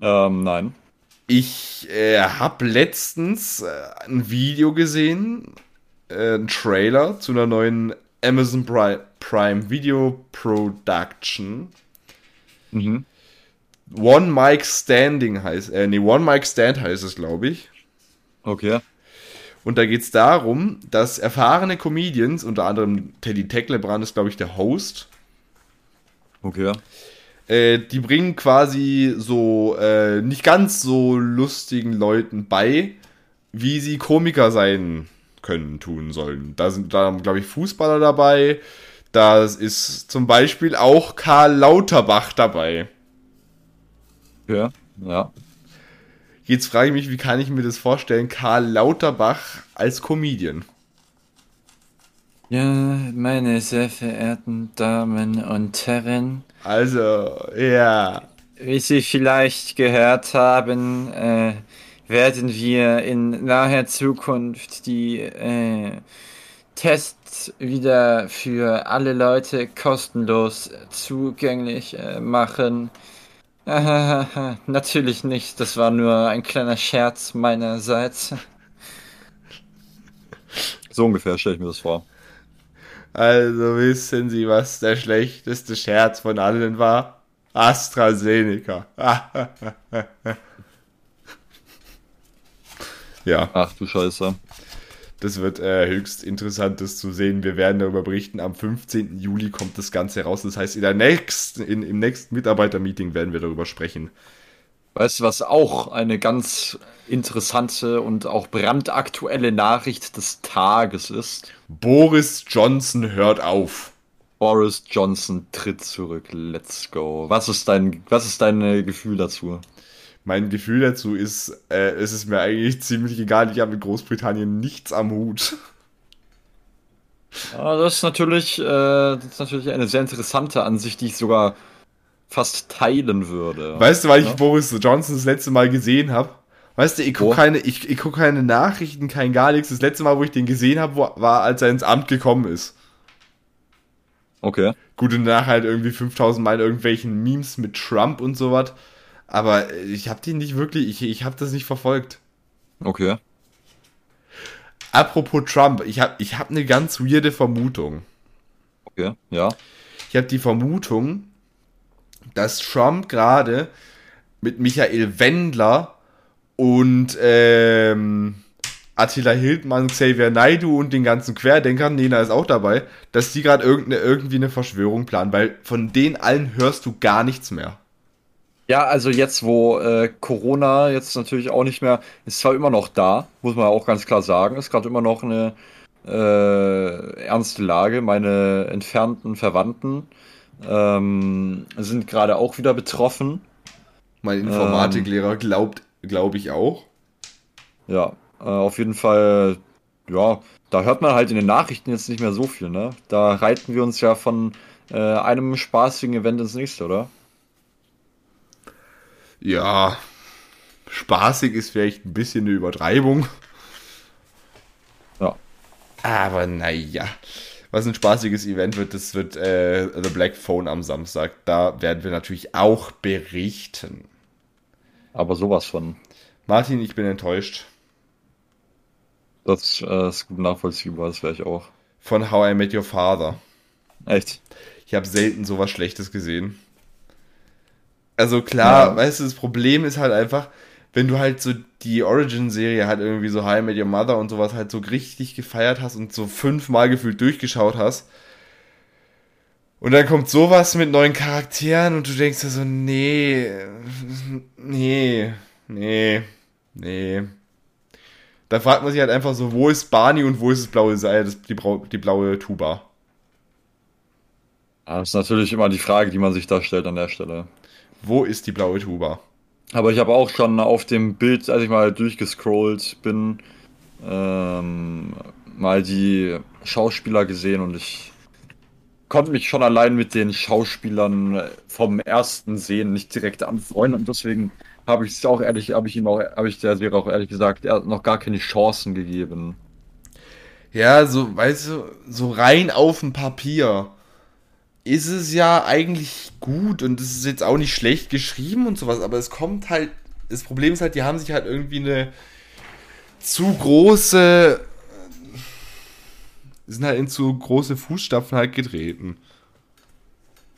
Ähm, nein. Ich äh, habe letztens äh, ein Video gesehen, äh, ein Trailer zu einer neuen Amazon Pri Prime Video Production. Mhm. One Mic Standing heißt, äh, nee, One Mic Stand heißt es, glaube ich. Okay. Und da geht es darum, dass erfahrene Comedians, unter anderem Teddy Tecklebrand ist, glaube ich, der Host, Okay. äh, die bringen quasi so äh, nicht ganz so lustigen Leuten bei, wie sie Komiker sein können, tun sollen. Da sind da, glaube ich, Fußballer dabei. Da ist zum Beispiel auch Karl Lauterbach dabei. Okay. Ja. Jetzt frage ich mich, wie kann ich mir das vorstellen, Karl Lauterbach als Comedian? Ja, meine sehr verehrten Damen und Herren, Also, ja. wie Sie vielleicht gehört haben, äh, werden wir in naher Zukunft die äh, Tests wieder für alle Leute kostenlos zugänglich äh, machen. Natürlich nicht, das war nur ein kleiner Scherz meinerseits. So ungefähr stelle ich mir das vor. Also wissen Sie, was der schlechteste Scherz von allen war? AstraZeneca. ja, Ach du Scheiße. das wird äh, höchst interessant, das zu sehen. Wir werden darüber berichten. Am 15. Juli kommt das Ganze raus. Das heißt, in der nächsten, in, im nächsten Mitarbeitermeeting werden wir darüber sprechen. Weißt du, was auch eine ganz interessante und auch brandaktuelle Nachricht des Tages ist? Boris Johnson hört auf. Boris Johnson tritt zurück. Let's go. Was ist dein, was ist dein Gefühl dazu? Mein Gefühl dazu ist, äh, es ist mir eigentlich ziemlich egal. Ich habe mit Großbritannien nichts am Hut. Ja, das ist natürlich, äh, das ist natürlich eine sehr interessante Ansicht, die ich sogar fast teilen würde. Weißt du, weil ich Ja. Boris Johnson das letzte Mal gesehen habe? Weißt du, ich gucke keine, ich, ich guck keine Nachrichten, kein gar nichts. Das letzte Mal, wo ich den gesehen habe, war, als er ins Amt gekommen ist. Okay. Gut, und danach halt irgendwie 5000 Mal irgendwelchen Memes mit Trump und sowas. Aber ich habe den nicht wirklich, ich, ich habe das nicht verfolgt. Okay. Apropos Trump, ich habe ich hab eine ganz weirde Vermutung. Okay. Ja. Ich habe die Vermutung, dass Trump gerade mit Michael Wendler und ähm, Attila Hildmann, Xavier Naidu und den ganzen Querdenkern, Nena ist auch dabei, dass die gerade irgendeine, irgendwie eine Verschwörung planen, weil von denen allen hörst du gar nichts mehr. Ja, also jetzt, wo äh, Corona jetzt natürlich auch nicht mehr, ist zwar immer noch da, muss man auch ganz klar sagen, ist gerade immer noch eine äh, ernste Lage. Meine entfernten Verwandten ähm, sind gerade auch wieder betroffen. Mein Informatiklehrer glaubt, glaube ich auch. Ja, äh, auf jeden Fall, ja, da hört man halt in den Nachrichten jetzt nicht mehr so viel, ne? Da reiten wir uns ja von äh, einem spaßigen Event ins nächste, oder? Ja, spaßig ist vielleicht ein bisschen eine Übertreibung. Ja. Aber naja. Was ein spaßiges Event wird, das wird äh, The Black Phone am Samstag. Da werden wir natürlich auch berichten. Aber sowas von. Martin, ich bin enttäuscht. Das äh, ist gut nachvollziehbar, das wäre ich auch. Von How I Met Your Father. Echt? Ich habe selten sowas Schlechtes gesehen. Also klar, ja. weißt du, das Problem ist halt einfach, wenn du halt so die Origin-Serie halt irgendwie so I Met Your Mother und sowas halt so richtig gefeiert hast und so fünfmal gefühlt durchgeschaut hast. Und dann kommt sowas mit neuen Charakteren und du denkst dir so, nee, nee, nee, nee. Da fragt man sich halt einfach so, wo ist Barney und wo ist das blaue Seil, das, die, die blaue Tuba? Das ist natürlich immer die Frage, die man sich da stellt an der Stelle. Wo ist die blaue Tuba? Aber ich habe auch schon auf dem Bild, als ich mal durchgescrollt bin, ähm, mal die Schauspieler gesehen und ich konnte mich schon allein mit den Schauspielern vom ersten Sehen nicht direkt anfreunden und deswegen habe ich es auch ehrlich, habe ich ihm auch, habe ich der Serie auch ehrlich gesagt, er hat noch gar keine Chancen gegeben. Ja, so, weißt du, so rein auf dem Papier ist es ja eigentlich gut und es ist jetzt auch nicht schlecht geschrieben und sowas, aber es kommt halt, das Problem ist halt, die haben sich halt irgendwie eine zu große, sind halt in zu große Fußstapfen halt getreten.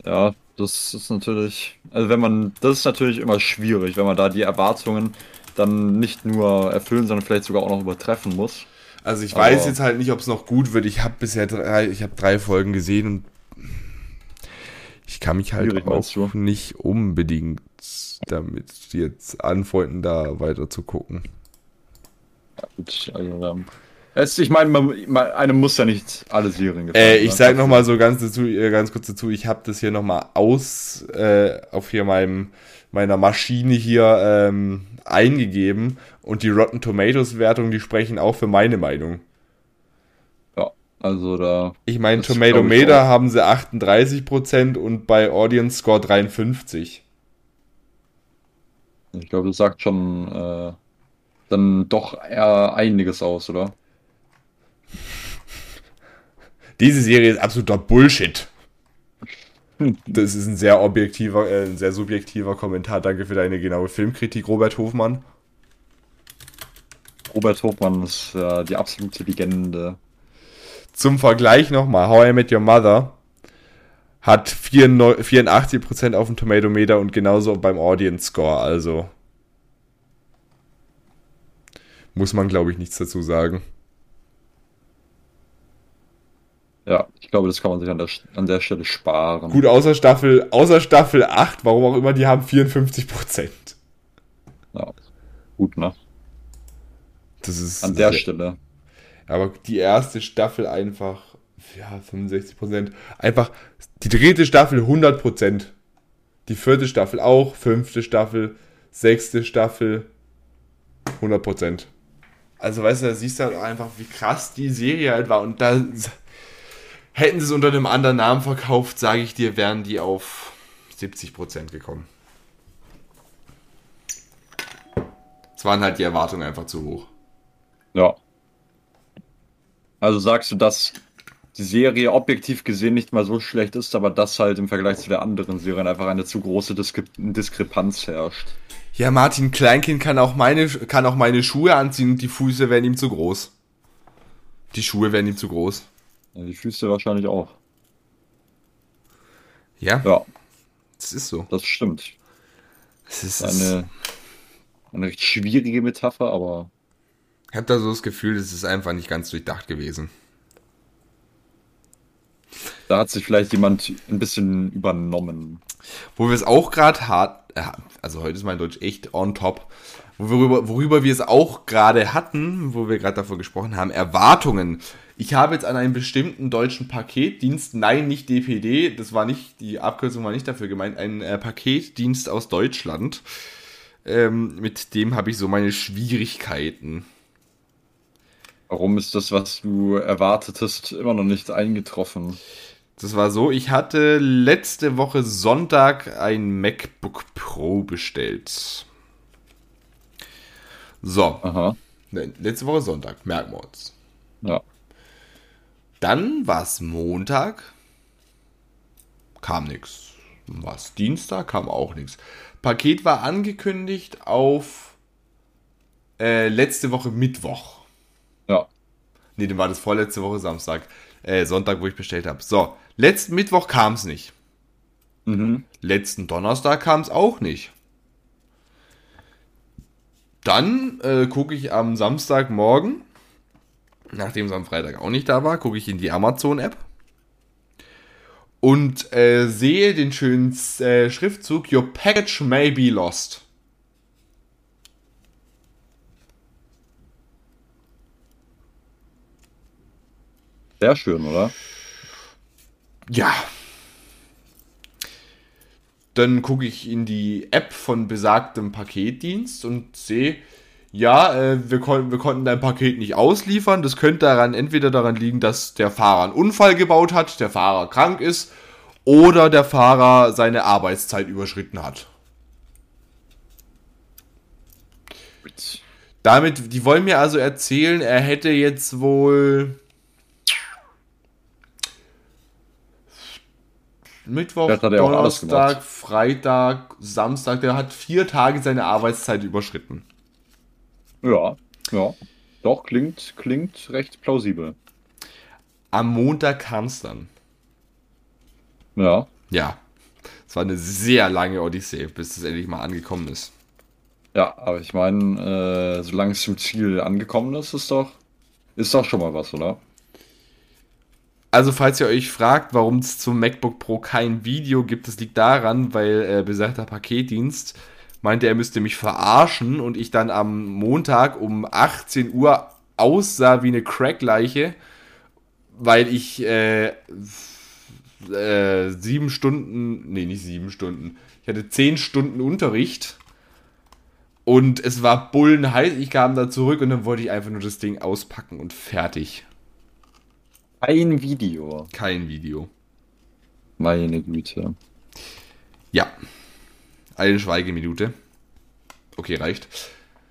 Ja, das ist natürlich, also wenn man, das ist natürlich immer schwierig, wenn man da die Erwartungen dann nicht nur erfüllen, sondern vielleicht sogar auch noch übertreffen muss. Also ich weiß Aber jetzt halt nicht, ob es noch gut wird. Ich habe bisher drei, ich habe drei Folgen gesehen und ich kann mich halt auch nicht unbedingt damit jetzt anfreunden, da weiter zu gucken. Also, ich meine, einem muss ja nicht alle Serien gefallen. Äh, ich ne? sage nochmal so ganz, dazu, äh, ganz kurz dazu, ich habe das hier nochmal aus, äh, auf hier meinem, meiner Maschine hier ähm, eingegeben und die Rotten Tomatoes Wertung, die sprechen auch für meine Meinung. Also da. Ich meine, Tomato Meter haben sie 38% und bei Audience Score 53. Ich glaube, das sagt schon äh, dann doch eher einiges aus, oder? Diese Serie ist absoluter Bullshit. Das ist ein sehr objektiver, äh, ein sehr subjektiver Kommentar. Danke für deine genaue Filmkritik, Robert Hofmann. Robert Hofmann ist äh, die absolute Legende zum Vergleich nochmal, How I Met Your Mother hat 84% auf dem Tomatometer und genauso beim Audience Score, also muss man, glaube ich, nichts dazu sagen. Ja, ich glaube, das kann man sich an der, an der Stelle sparen. Gut, außer Staffel, außer Staffel 8, warum auch immer, die haben 54%. Ja, gut, ne? Das ist an der Stelle. Aber die erste Staffel einfach, ja, 65% Einfach die dritte Staffel 100% Die vierte Staffel auch, fünfte Staffel, sechste Staffel 100% Also, weißt du, da siehst du halt einfach, wie krass die Serie halt war. Und da hätten sie es unter einem anderen Namen verkauft, sage ich dir, wären die auf 70% gekommen. Es waren halt die Erwartungen einfach zu hoch. Ja. Also sagst du, dass die Serie objektiv gesehen nicht mal so schlecht ist, aber dass halt im Vergleich zu der anderen Serien einfach eine zu große Diskre Diskrepanz herrscht. Ja, Martin Kleinkind kann auch meine, kann auch meine Schuhe anziehen und die Füße werden ihm zu groß. Die Schuhe werden ihm zu groß. Ja, die Füße wahrscheinlich auch. Ja. Ja. Das ist so. Das stimmt. Das ist eine, eine recht schwierige Metapher, aber ich habe da so das Gefühl, es ist einfach nicht ganz durchdacht gewesen. Da hat sich vielleicht jemand ein bisschen übernommen. Wo wir es auch gerade hart, äh, also heute ist mein Deutsch echt on top, worüber, worüber wir es auch gerade hatten, wo wir gerade davon gesprochen haben, Erwartungen. Ich habe jetzt an einen bestimmten deutschen Paketdienst, nein, nicht DPD, das war nicht, die Abkürzung war nicht dafür gemeint, ein äh, Paketdienst aus Deutschland. Ähm, mit dem habe ich so meine Schwierigkeiten. Warum ist das, was du erwartetest, immer noch nicht eingetroffen? Das war so, ich hatte letzte Woche Sonntag ein MacBook Pro bestellt. So. Aha. Nein, letzte Woche Sonntag, merken wir uns. Ja. Dann war es Montag, kam nichts. War es Dienstag, kam auch nichts. Paket war angekündigt auf äh, letzte Woche Mittwoch. Ja. Nee, dann war das vorletzte Woche Samstag. Äh, Sonntag, wo ich bestellt habe. So, letzten Mittwoch kam es nicht. Mhm. Letzten Donnerstag kam es auch nicht. Dann äh, gucke ich am Samstagmorgen, nachdem es am Freitag auch nicht da war, gucke ich in die Amazon-App und äh, sehe den schönen äh, Schriftzug Your package may be lost. Sehr schön, oder? Ja. Dann gucke ich in die App von besagtem Paketdienst und sehe, ja, äh, wir, kon wir konnten dein Paket nicht ausliefern. Das könnte daran entweder daran liegen, dass der Fahrer einen Unfall gebaut hat, der Fahrer krank ist oder der Fahrer seine Arbeitszeit überschritten hat. Damit, die wollen mir also erzählen, er hätte jetzt wohl Mittwoch, er Donnerstag. Freitag, Samstag, der hat vier Tage seine Arbeitszeit überschritten. Ja, ja. Doch, klingt, klingt recht plausibel. Am Montag kam es dann. Ja. Ja. Es war eine sehr lange Odyssee, bis es endlich mal angekommen ist. Ja, aber ich meine, äh, solange es zum Ziel angekommen ist, ist doch, ist doch schon mal was, oder? Also, falls ihr euch fragt, warum es zum MacBook Pro kein Video gibt, das liegt daran, weil äh, besagter Paketdienst meinte, er müsste mich verarschen und ich dann am Montag um 18 Uhr aussah wie eine Crackleiche, weil ich äh, äh, sieben Stunden, nee, nicht sieben Stunden, ich hatte zehn Stunden Unterricht und es war bullenheiß. Ich kam da zurück und dann wollte ich einfach nur das Ding auspacken und fertig. Ein Video. Kein Video. Meine Güte. Ja. Eine Schweigeminute. Okay, reicht.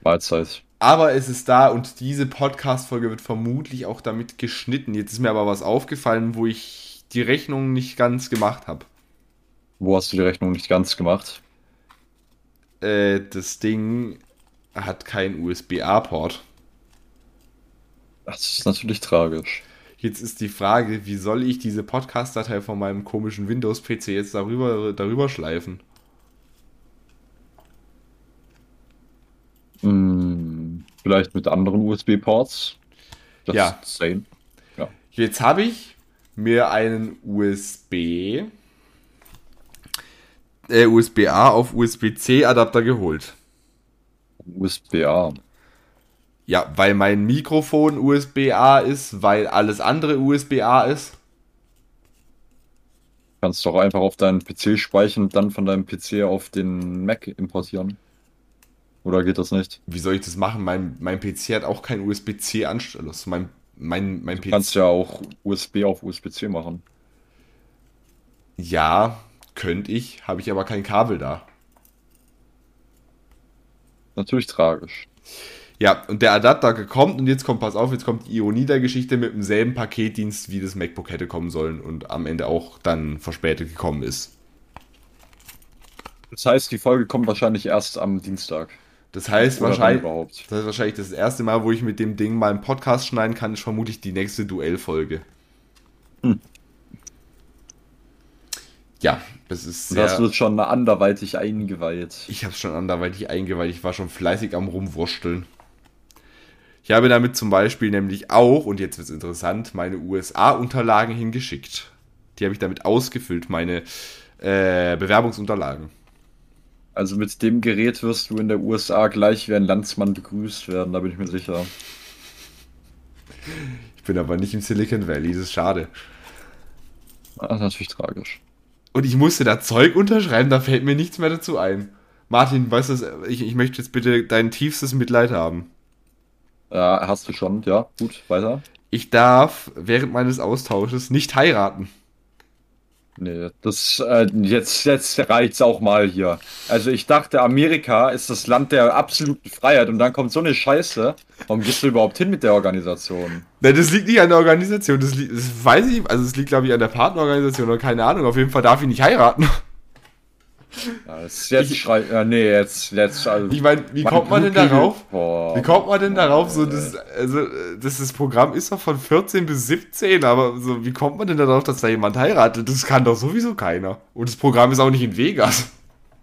Mahlzeit. Aber es ist da und diese Podcast-Folge wird vermutlich auch damit geschnitten. Jetzt ist mir aber was aufgefallen, wo ich die Rechnung nicht ganz gemacht habe. Wo hast du die Rechnung nicht ganz gemacht? Äh, das Ding hat keinen USB-A-Port. Das ist natürlich tragisch. Jetzt ist die Frage, wie soll ich diese Podcast-Datei von meinem komischen Windows-PC jetzt darüber, darüber schleifen? Hm, vielleicht mit anderen USB-Ports. Das Ja. Ja. Jetzt habe ich mir einen USB äh, USB-A auf USB-C Adapter geholt. USB-A. Ja, weil mein Mikrofon USB-A ist, weil alles andere USB-A ist. Kannst doch einfach auf deinen PC speichern und dann von deinem PC auf den Mac importieren. Oder geht das nicht? Wie soll ich das machen? Mein, mein PC hat auch keinen USB-C-Anschluss. Mein, mein, mein Du PC. kannst ja auch USB auf USB-C machen. Ja, könnte ich, habe ich aber kein Kabel da. Natürlich tragisch. Ja, und der Adapter kommt und jetzt kommt, pass auf, jetzt kommt die Ionida-Geschichte mit demselben Paketdienst, wie das MacBook hätte kommen sollen und am Ende auch dann verspätet gekommen ist. Das heißt, die Folge kommt wahrscheinlich erst am Dienstag. Das heißt, Oder wahrscheinlich, überhaupt. das ist wahrscheinlich das erste Mal, wo ich mit dem Ding mal einen Podcast schneiden kann, ist vermutlich die nächste Duellfolge. Hm. Ja, das ist sehr, das wird schon anderweitig eingeweiht. Ich habe schon anderweitig eingeweiht. Ich war schon fleißig am Rumwursteln. Ich habe damit zum Beispiel nämlich auch, und jetzt wird es interessant, meine USA-Unterlagen hingeschickt. Die habe ich damit ausgefüllt, meine äh, Bewerbungsunterlagen. Also mit dem Gerät wirst du in der USA gleich wie ein Landsmann begrüßt werden, da bin ich mir sicher. Ich bin aber nicht im Silicon Valley, das ist schade. Das ist natürlich tragisch. Und ich musste da Zeug unterschreiben, da fällt mir nichts mehr dazu ein. Martin, weißt du, ich, ich möchte jetzt bitte dein tiefstes Mitleid haben. Ja, hast du schon, ja, gut, weiter. Ich darf während meines Austausches nicht heiraten. Nee, das äh, jetzt, jetzt reicht's auch mal hier. Also ich dachte, Amerika ist das Land der absoluten Freiheit und dann kommt so eine Scheiße. Warum gehst du überhaupt hin mit der Organisation? Ne, das liegt nicht an der Organisation, das, liegt, das weiß ich, also es liegt glaube ich an der Partnerorganisation oder keine Ahnung. Auf jeden Fall darf ich nicht heiraten. Ja, jetzt jetzt schrei ja, nee, jetzt, jetzt also, Ich meine, wie kommt man denn darauf? Boah, wie kommt man denn darauf? So, das, also, das, das Programm ist doch von 14 bis 17, aber so, wie kommt man denn darauf, dass da jemand heiratet? Das kann doch sowieso keiner. Und das Programm ist auch nicht in Vegas.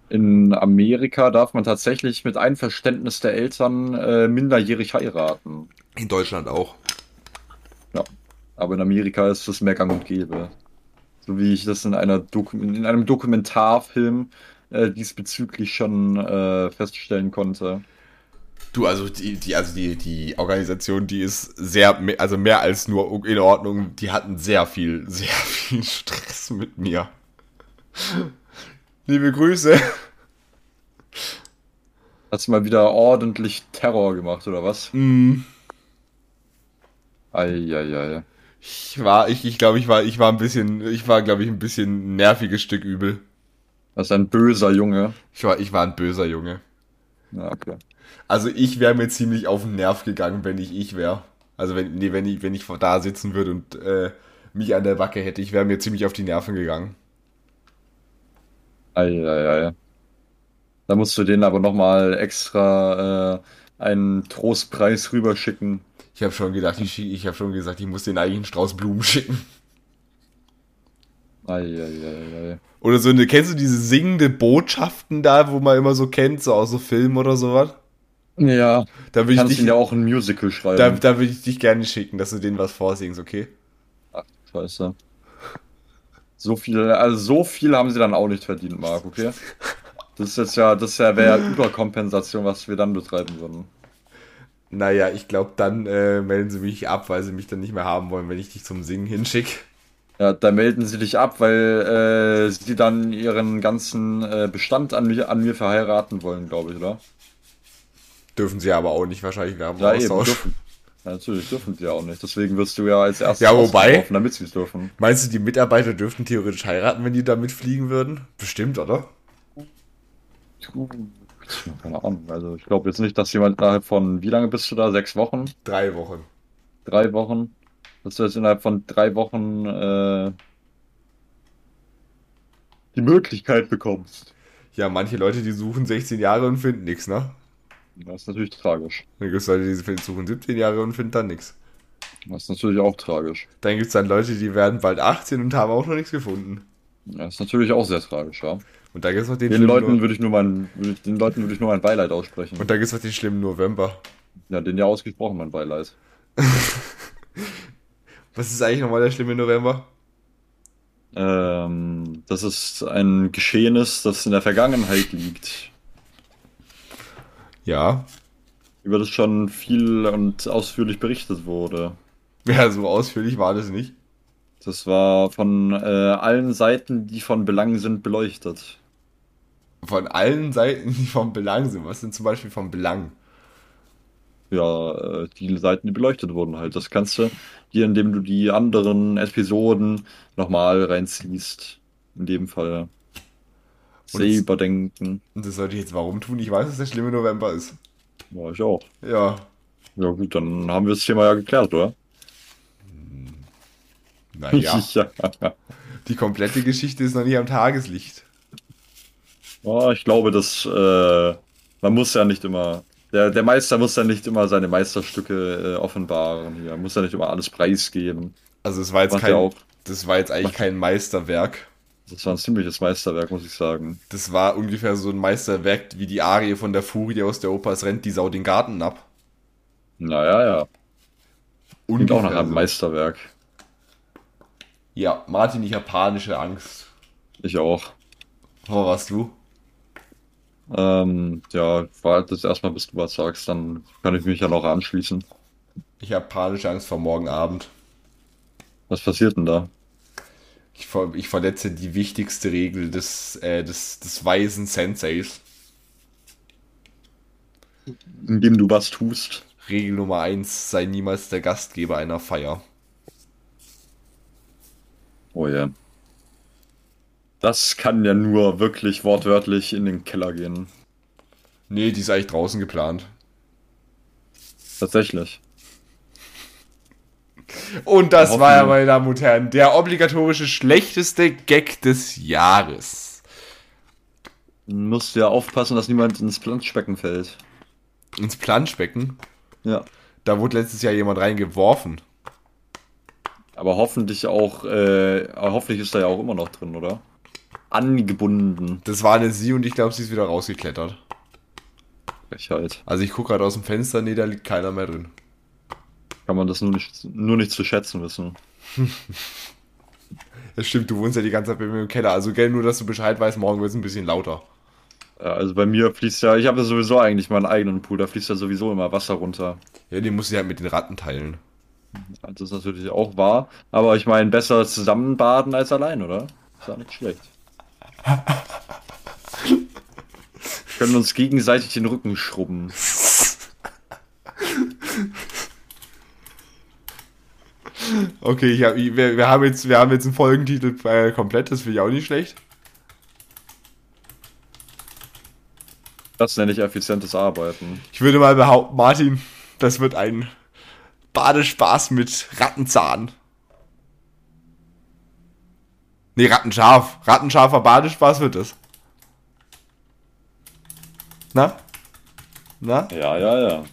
In Amerika darf man tatsächlich mit Einverständnis der Eltern äh, minderjährig heiraten. In Deutschland auch. Ja, aber in Amerika ist das mehr gang und gäbe. So wie ich das in, einer Doku in einem Dokumentarfilm äh, diesbezüglich schon äh, feststellen konnte. Du, also die, die, also die, die Organisation, die ist sehr, also mehr als nur in Ordnung. Die hatten sehr viel, sehr viel Stress mit mir. Liebe Grüße. Hast du mal wieder ordentlich Terror gemacht, oder was? Mm. Eieiei. Ich war, ich, ich glaube, ich war, ich war ein bisschen, ich war, glaube ich, ein bisschen nerviges Stück übel. Das ist ein böser Junge. Ich war, ich war ein böser Junge. Ja, okay. Also ich wäre mir ziemlich auf den Nerv gegangen, wenn ich ich wäre. Also wenn, nee, wenn ich, wenn ich da sitzen würde und äh, mich an der Backe hätte, ich wäre mir ziemlich auf die Nerven gegangen. Eieiei. Da musst du denen aber nochmal extra äh, einen Trostpreis rüberschicken. Ich habe schon gedacht, ich, ich habe schon gesagt, ich muss den eigenen Strauß Blumen schicken. Eieiei. Oder so eine, kennst du diese singende Botschaften da, wo man immer so kennt, so aus so Filmen oder sowas? Ja. Da will ich dich ja auch ein Musical schreiben. Da, da will ich dich gerne schicken, dass du denen was vorsingst, okay? Ach, scheiße. So viel, also so viel haben sie dann auch nicht verdient, Marc, okay? Das ist jetzt ja, das ja, wäre ja Überkompensation, was wir dann betreiben würden. Naja, ich glaube, dann äh, melden sie mich ab, weil sie mich dann nicht mehr haben wollen, wenn ich dich zum Singen hinschicke. Ja, da melden sie dich ab, weil äh, sie dann ihren ganzen äh, Bestand an, mich, an mir verheiraten wollen, glaube ich, oder? Dürfen sie aber auch nicht wahrscheinlich nach dem ja, Austausch. Eben, dürfen. Ja, natürlich dürfen sie ja auch nicht. Deswegen wirst du ja als erstes ja, wobei, damit sie es dürfen. Meinst du, die Mitarbeiter dürften theoretisch heiraten, wenn die da mitfliegen würden? Bestimmt, oder? Keine Ahnung. Also ich glaube jetzt nicht, dass jemand innerhalb von, wie lange bist du da? Sechs Wochen? Drei Wochen. Drei Wochen. Dass du jetzt innerhalb von drei Wochen äh, die Möglichkeit bekommst. Ja, manche Leute, die suchen 16 Jahre und finden nichts, ne? Das ist natürlich tragisch. Dann gibt es Leute, die suchen 17 Jahre und finden dann nichts. Das ist natürlich auch tragisch. Dann gibt es dann Leute, die werden bald 18 und haben auch noch nichts gefunden. Das ist natürlich auch sehr tragisch, ja. Und da gibt es noch den, den Leuten würde ich nur mein, ich, den Leuten würde ich nur mein Beileid aussprechen. Und da gibt es noch den schlimmen November. Ja, den ja ausgesprochen mein Beileid. Was ist eigentlich nochmal der schlimme November? Ähm, das ist ein Geschehnis, das in der Vergangenheit liegt. Ja. Über das schon viel und ausführlich berichtet wurde. Ja, so ausführlich war das nicht. Das war von äh, allen Seiten, die von Belang sind, beleuchtet. Von allen Seiten, die von Belang sind. Was sind zum Beispiel von Belang? Ja, äh, die Seiten, die beleuchtet wurden halt. Das kannst du dir, indem du die anderen Episoden nochmal reinziehst. In dem Fall. Selber denken. Und das sollte ich jetzt warum tun? Ich weiß, dass der schlimme November ist. Ja, ich auch. Ja. Ja gut, dann haben wir das Thema ja geklärt, oder? Naja. ja. Die komplette Geschichte ist noch nicht am Tageslicht. Oh, ich glaube, dass äh, man muss ja nicht immer. Der, der Meister muss ja nicht immer seine Meisterstücke äh, offenbaren. Er muss ja nicht immer alles preisgeben. Also es war jetzt kein, das war jetzt eigentlich kein Meisterwerk. Das war ein ziemliches Meisterwerk, muss ich sagen. Das war ungefähr so ein Meisterwerk wie die Arie von der Furie aus der Oper Es rennt die Sau den Garten ab. Naja, ja. Und auch nach einem so. Meisterwerk. Ja, Martin, ich habe panische Angst. Ich auch. Aber was du? Ähm, ja, warte jetzt erstmal, bis du was sagst, dann kann ich mich ja noch anschließen. Ich habe panische Angst vor morgen Abend. Was passiert denn da? Ich, ver ich verletze die wichtigste Regel des, äh, des, des weisen Senseis. Indem du was tust. Regel Nummer 1, sei niemals der Gastgeber einer Feier. Oh ja. Das kann ja nur wirklich wortwörtlich in den Keller gehen. Nee, die ist eigentlich draußen geplant. Tatsächlich. Und das war ja, meine Damen und Herren, der obligatorische schlechteste Gag des Jahres. Musst ja aufpassen, dass niemand ins Planschbecken fällt. Ins Planschbecken. Ja. Da wurde letztes Jahr jemand reingeworfen. Aber hoffentlich auch, äh, hoffentlich ist er ja auch immer noch drin, oder? Angebunden. Das war eine sie und ich glaube, sie ist wieder rausgeklettert. Frechheit. Also ich gucke gerade aus dem Fenster, nee, da liegt keiner mehr drin. Kann man das nur nicht, nur nicht zu schätzen wissen. Das stimmt, du wohnst ja die ganze Zeit bei mir im Keller. Also gell, nur dass du Bescheid weißt, morgen wird es ein bisschen lauter. Ja, also bei mir fließt ja, ich habe ja sowieso eigentlich meinen eigenen Pool, da fließt ja sowieso immer Wasser runter. Ja, den musst du ja mit den Ratten teilen. Das ist natürlich auch wahr. Aber ich meine, besser zusammen baden als allein, oder? Ist ja nicht schlecht. Wir können uns gegenseitig den Rücken schrubben. Okay, hab, wir, wir, haben jetzt, wir haben jetzt einen Folgentitel äh, komplett, das finde ich auch nicht schlecht. Das nenne ich effizientes Arbeiten. Ich würde mal behaupten, Martin, das wird ein Badespaß mit Rattenzahn. Nee, Rattenscharf. Rattenscharfer Badespaß wird es. Na? Na? Ja, ja, ja.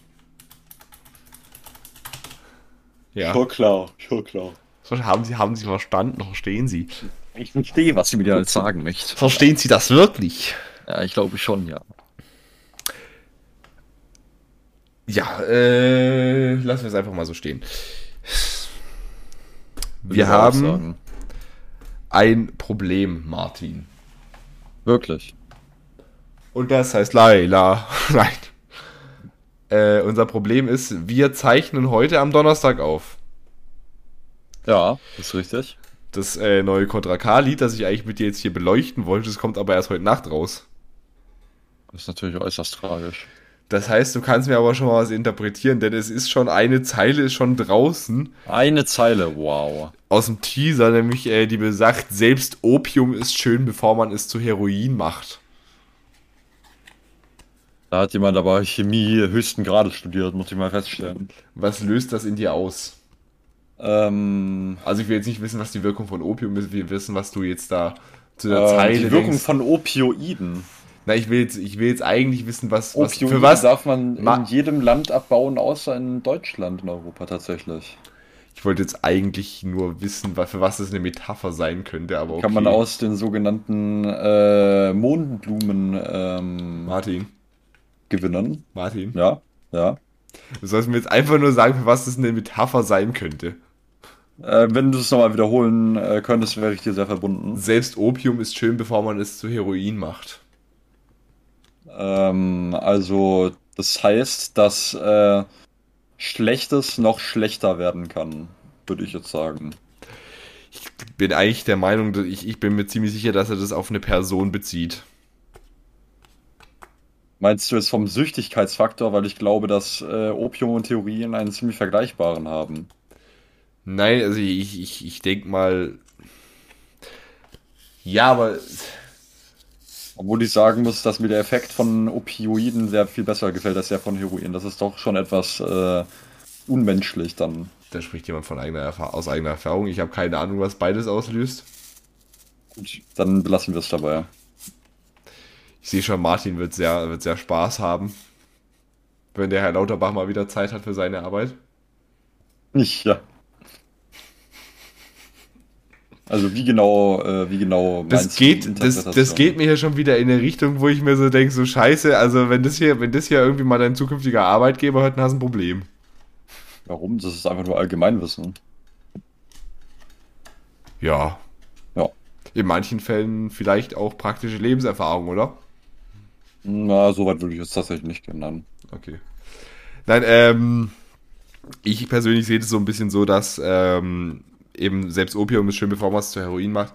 Ja. Schon klar, schon klar. So, Haben Sie, haben Sie verstanden? Verstehen Sie? Ich verstehe, was sie mir jetzt sagen möchte. Verstehen Sie das wirklich? Ja, ich glaube schon, ja. Ja, äh, lassen wir es einfach mal so stehen. Wir haben. Ein Problem, Martin. Wirklich. Und das heißt Laila. Nein. Äh, unser Problem ist, wir zeichnen heute am Donnerstag auf. Ja, ist richtig. Das äh, neue Contra K-Lied, das ich eigentlich mit dir jetzt hier beleuchten wollte, das kommt aber erst heute Nacht raus. Das ist natürlich äußerst tragisch. Das heißt, du kannst mir aber schon mal was interpretieren, denn es ist schon eine Zeile ist schon draußen Eine Zeile, wow. aus dem Teaser, nämlich äh, die besagt, selbst Opium ist schön, bevor man es zu Heroin macht. Da hat jemand aber Chemie höchsten Grades studiert, muss ich mal feststellen. Was löst das in dir aus? Ähm, Also ich will jetzt nicht wissen, was die Wirkung von Opium ist, wir wissen, was du jetzt da zu der äh, Zeile die Wirkung denkst. von Opioiden. Na, ich will jetzt, ich will jetzt eigentlich wissen, was, was Opioide für was. darf man Ma- in jedem Land abbauen, außer in Deutschland in Europa tatsächlich. Ich wollte jetzt eigentlich nur wissen, für was das eine Metapher sein könnte, aber okay. Kann man aus den sogenannten äh, Mondblumen ähm, Martin, gewinnen. Martin, Ja, ja. du sollst mir jetzt einfach nur sagen, für was das eine Metapher sein könnte. Äh, wenn du es nochmal wiederholen äh, könntest, wäre ich dir sehr verbunden. Selbst Opium ist schön, bevor man es zu Heroin macht. Ähm, also, das heißt, dass äh, Schlechtes noch schlechter werden kann, würde ich jetzt sagen. Ich bin eigentlich der Meinung, dass ich, ich bin mir ziemlich sicher, dass er das auf eine Person bezieht. Meinst du jetzt vom Süchtigkeitsfaktor, weil ich glaube, dass äh, Opium und Theorien einen ziemlich vergleichbaren haben? Nein, also ich, ich, ich denke mal. Ja, aber Obwohl ich sagen muss, dass mir der Effekt von Opioiden sehr viel besser gefällt als der von Heroin. Das ist doch schon etwas äh, unmenschlich dann. da spricht jemand von eigener aus eigener Erfahrung. Ich habe keine Ahnung, was beides auslöst. Gut, dann belassen wir es dabei. Ich sehe schon, Martin wird sehr, wird sehr Spaß haben, wenn der Herr Lauterbach mal wieder Zeit hat für seine Arbeit. Nicht, ja. Also wie genau, äh, wie genau Das geht, das, das geht mir hier schon wieder in eine Richtung, wo ich mir so denke, so scheiße, also wenn das hier, wenn das hier irgendwie mal dein zukünftiger Arbeitgeber hört, dann hast du ein Problem. Warum? Das ist einfach nur Allgemeinwissen. Ja. Ja. In manchen Fällen vielleicht auch praktische Lebenserfahrung, oder? Na, so weit würde ich jetzt tatsächlich nicht. Nein. Okay. Nein, ähm, ich persönlich sehe das so ein bisschen so, dass ähm, eben selbst Opium ist schön, bevor man es zu Heroin macht.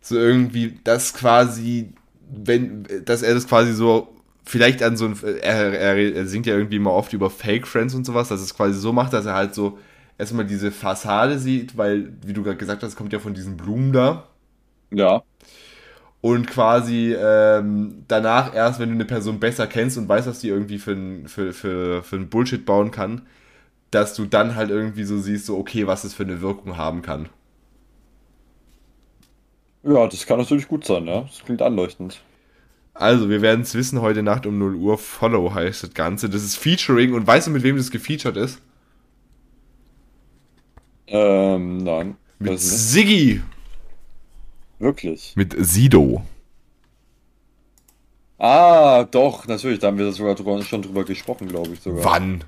So irgendwie, dass quasi, wenn, dass er das quasi so vielleicht an so ein, er, er, er singt ja irgendwie immer oft über Fake Friends und sowas, dass es quasi so macht, dass er halt so erstmal diese Fassade sieht, weil, wie du gerade gesagt hast, kommt ja von diesen Blumen da. Ja. Und quasi ähm, danach erst, wenn du eine Person besser kennst und weißt, was die irgendwie für für, für, für ein Bullshit bauen kann, dass du dann halt irgendwie so siehst, so okay, was es für eine Wirkung haben kann. Ja, das kann natürlich gut sein, ja. Das klingt anleuchtend. Also, wir werden es wissen heute Nacht um 0 Uhr. Follow heißt das Ganze. Das ist Featuring und weißt du, mit wem das gefeatured ist? Ähm, nein. Mit. Siggi. Wirklich. Mit Sido. Ah, doch, natürlich. Da haben wir sogar drüber, schon drüber gesprochen, glaube ich sogar. Wann?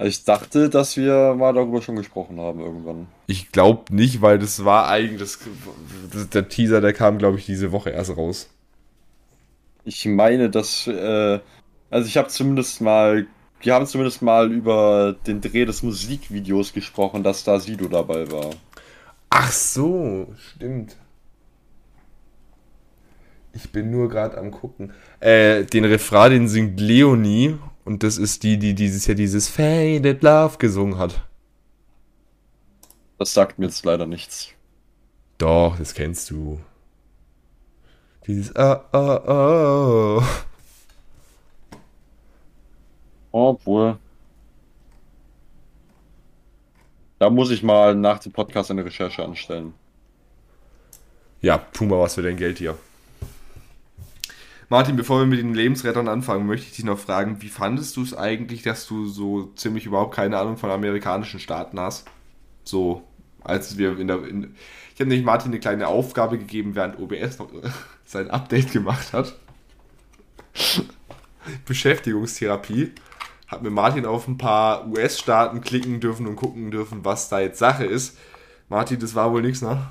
Ich dachte, dass wir mal darüber schon gesprochen haben irgendwann. Ich glaube nicht, weil das war eigentlich das, das, der Teaser, der kam, glaube ich, diese Woche erst raus. Ich meine, dass, äh, also ich habe zumindest mal, wir haben zumindest mal über den Dreh des Musikvideos gesprochen, dass da Sido dabei war. Ach so, stimmt. Ich bin nur gerade am gucken. Äh, den Refrain, den singt Leonie und das ist die, die dieses Jahr dieses Faded Love gesungen hat. Das sagt mir jetzt leider nichts. Doch, das kennst du. Dieses oh, oh, oh. Obwohl. Da muss ich mal nach dem Podcast eine Recherche anstellen. Ja, tu mal was für dein Geld hier. Martin, bevor wir mit den Lebensrettern anfangen, möchte ich dich noch fragen, wie fandest du es eigentlich, dass du so ziemlich überhaupt keine Ahnung von amerikanischen Staaten hast? So, als wir in der. In, ich habe nämlich Martin eine kleine Aufgabe gegeben, während OBS noch sein Update gemacht hat. Beschäftigungstherapie. Hat mit Martin auf ein paar US-Staaten klicken dürfen und gucken dürfen, was da jetzt Sache ist. Martin, das war wohl nichts, ne?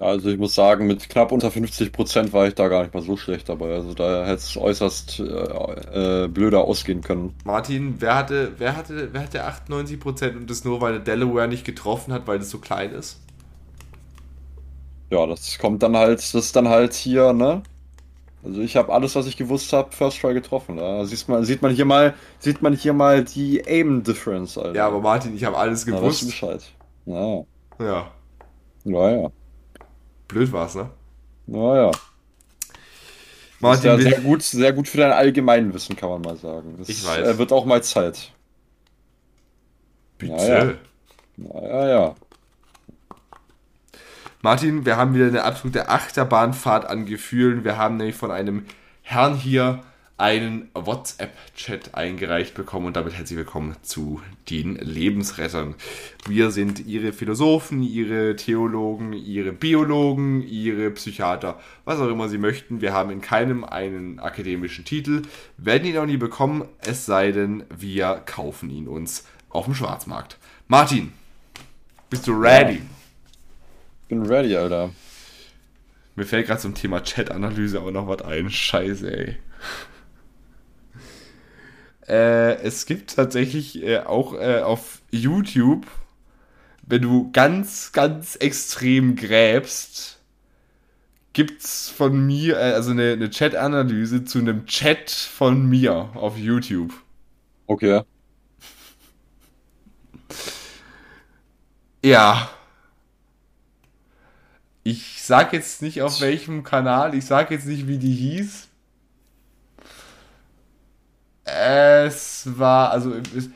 Also ich muss sagen, mit knapp unter 50% war ich da gar nicht mal so schlecht dabei. Also da hätte es äußerst äh, äh, blöder ausgehen können. Martin, wer hatte, wer hatte, wer hatte 98% und das nur, weil der Delaware nicht getroffen hat, weil das so klein ist? Ja, das kommt dann halt, das ist dann halt hier, ne? Also ich habe alles, was ich gewusst habe, First Try getroffen. Ja? Sieht, man, sieht man hier mal, sieht man hier mal die Aim Difference, Alter. Ja, aber Martin, ich habe alles Na, gewusst. du Bescheid. Ja, Ja, ja, ja. Blöd war's, ne? Ja, ja. Martin, sehr, wir- sehr gut, sehr gut für dein Allgemeinwissen, kann man mal sagen. Das Ich weiß. Äh, wird auch mal Zeit. bitte. Ja, ja. Ja, ja, ja. Martin, wir haben wieder eine absolute Achterbahnfahrt an Gefühlen. Wir haben nämlich von einem Herrn hier einen WhatsApp-Chat eingereicht bekommen und damit herzlich willkommen zu den Lebensrettern. Wir sind Ihre Philosophen, Ihre Theologen, Ihre Biologen, Ihre Psychiater, was auch immer Sie möchten. Wir haben in keinem einen akademischen Titel, werden ihn auch nie bekommen, es sei denn, wir kaufen ihn uns auf dem Schwarzmarkt. Martin, bist du ready? Bin ready, Alter. Mir fällt gerade zum Thema Chat-Analyse aber noch was ein. Scheiße, ey. Äh, es gibt tatsächlich äh, auch äh, auf YouTube, wenn du ganz, ganz extrem gräbst, gibt's von mir, äh, also eine, eine Chat-Analyse zu einem Chat von mir auf YouTube. Okay. Ja. Ich sag jetzt nicht auf welchem Kanal, ich sag jetzt nicht, wie die hieß. Es war, also ich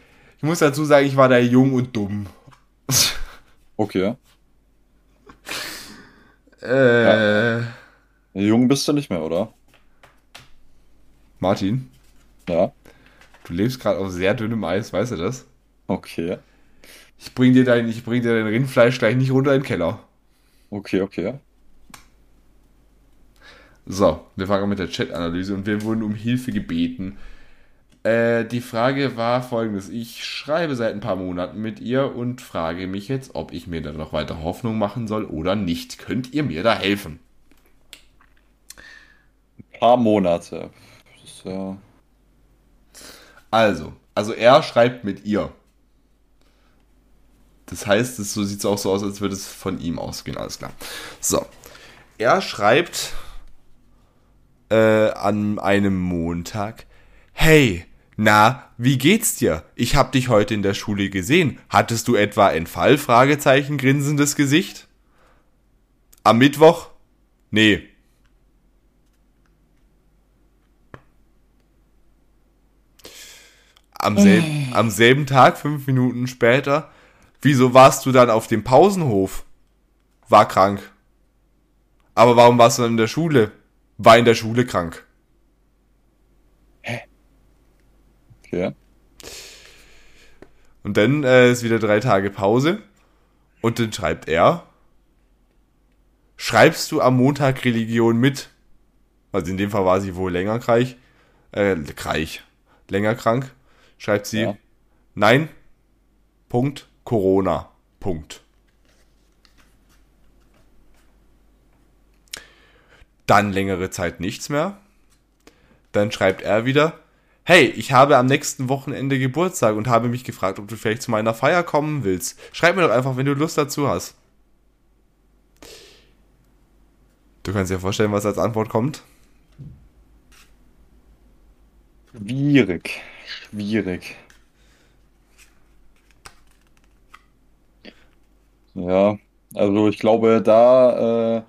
muss dazu sagen, ich war da jung und dumm. Okay. Äh, Jung bist du nicht mehr, oder? Martin, Ja. du lebst gerade auf sehr dünnem Eis, weißt du das? Okay. Ich bring dir dein, ich bring dir dein Rindfleisch gleich nicht runter in den Keller. Okay, okay. So, wir fangen mit der Chat-Analyse und wir wurden um Hilfe gebeten. Äh, die Frage war folgendes. Ich schreibe seit ein paar Monaten mit ihr und frage mich jetzt, ob ich mir da noch weiter Hoffnung machen soll oder nicht. Könnt ihr mir da helfen? Ein paar Monate. Das ist ja. Also, also er schreibt mit ihr. Das heißt, es so sieht es auch so aus, als würde es von ihm ausgehen, alles klar. So. Er schreibt äh, an einem Montag: Hey, na, wie geht's dir? Ich hab dich heute in der Schule gesehen. Hattest du etwa einen Fall? Fragezeichen, grinsendes Gesicht. Am Mittwoch? Nee. Am, selb am selben Tag, fünf Minuten später, wieso warst du dann auf dem Pausenhof? War krank. Aber warum warst du dann in der Schule? War in der Schule krank. Okay. Und dann äh, ist wieder drei Tage Pause. Und dann schreibt er, schreibst du am Montag Religion mit? Also in dem Fall war sie wohl länger krank. Äh, krank. Länger krank. Schreibt sie, Ja. nein, Punkt, Corona, Punkt. Dann längere Zeit nichts mehr. Dann schreibt er wieder, hey, ich habe am nächsten Wochenende Geburtstag und habe mich gefragt, ob du vielleicht zu meiner Feier kommen willst. Schreib mir doch einfach, wenn du Lust dazu hast. Du kannst dir vorstellen, was als Antwort kommt? Schwierig. Schwierig. Ja, also ich glaube, da, äh,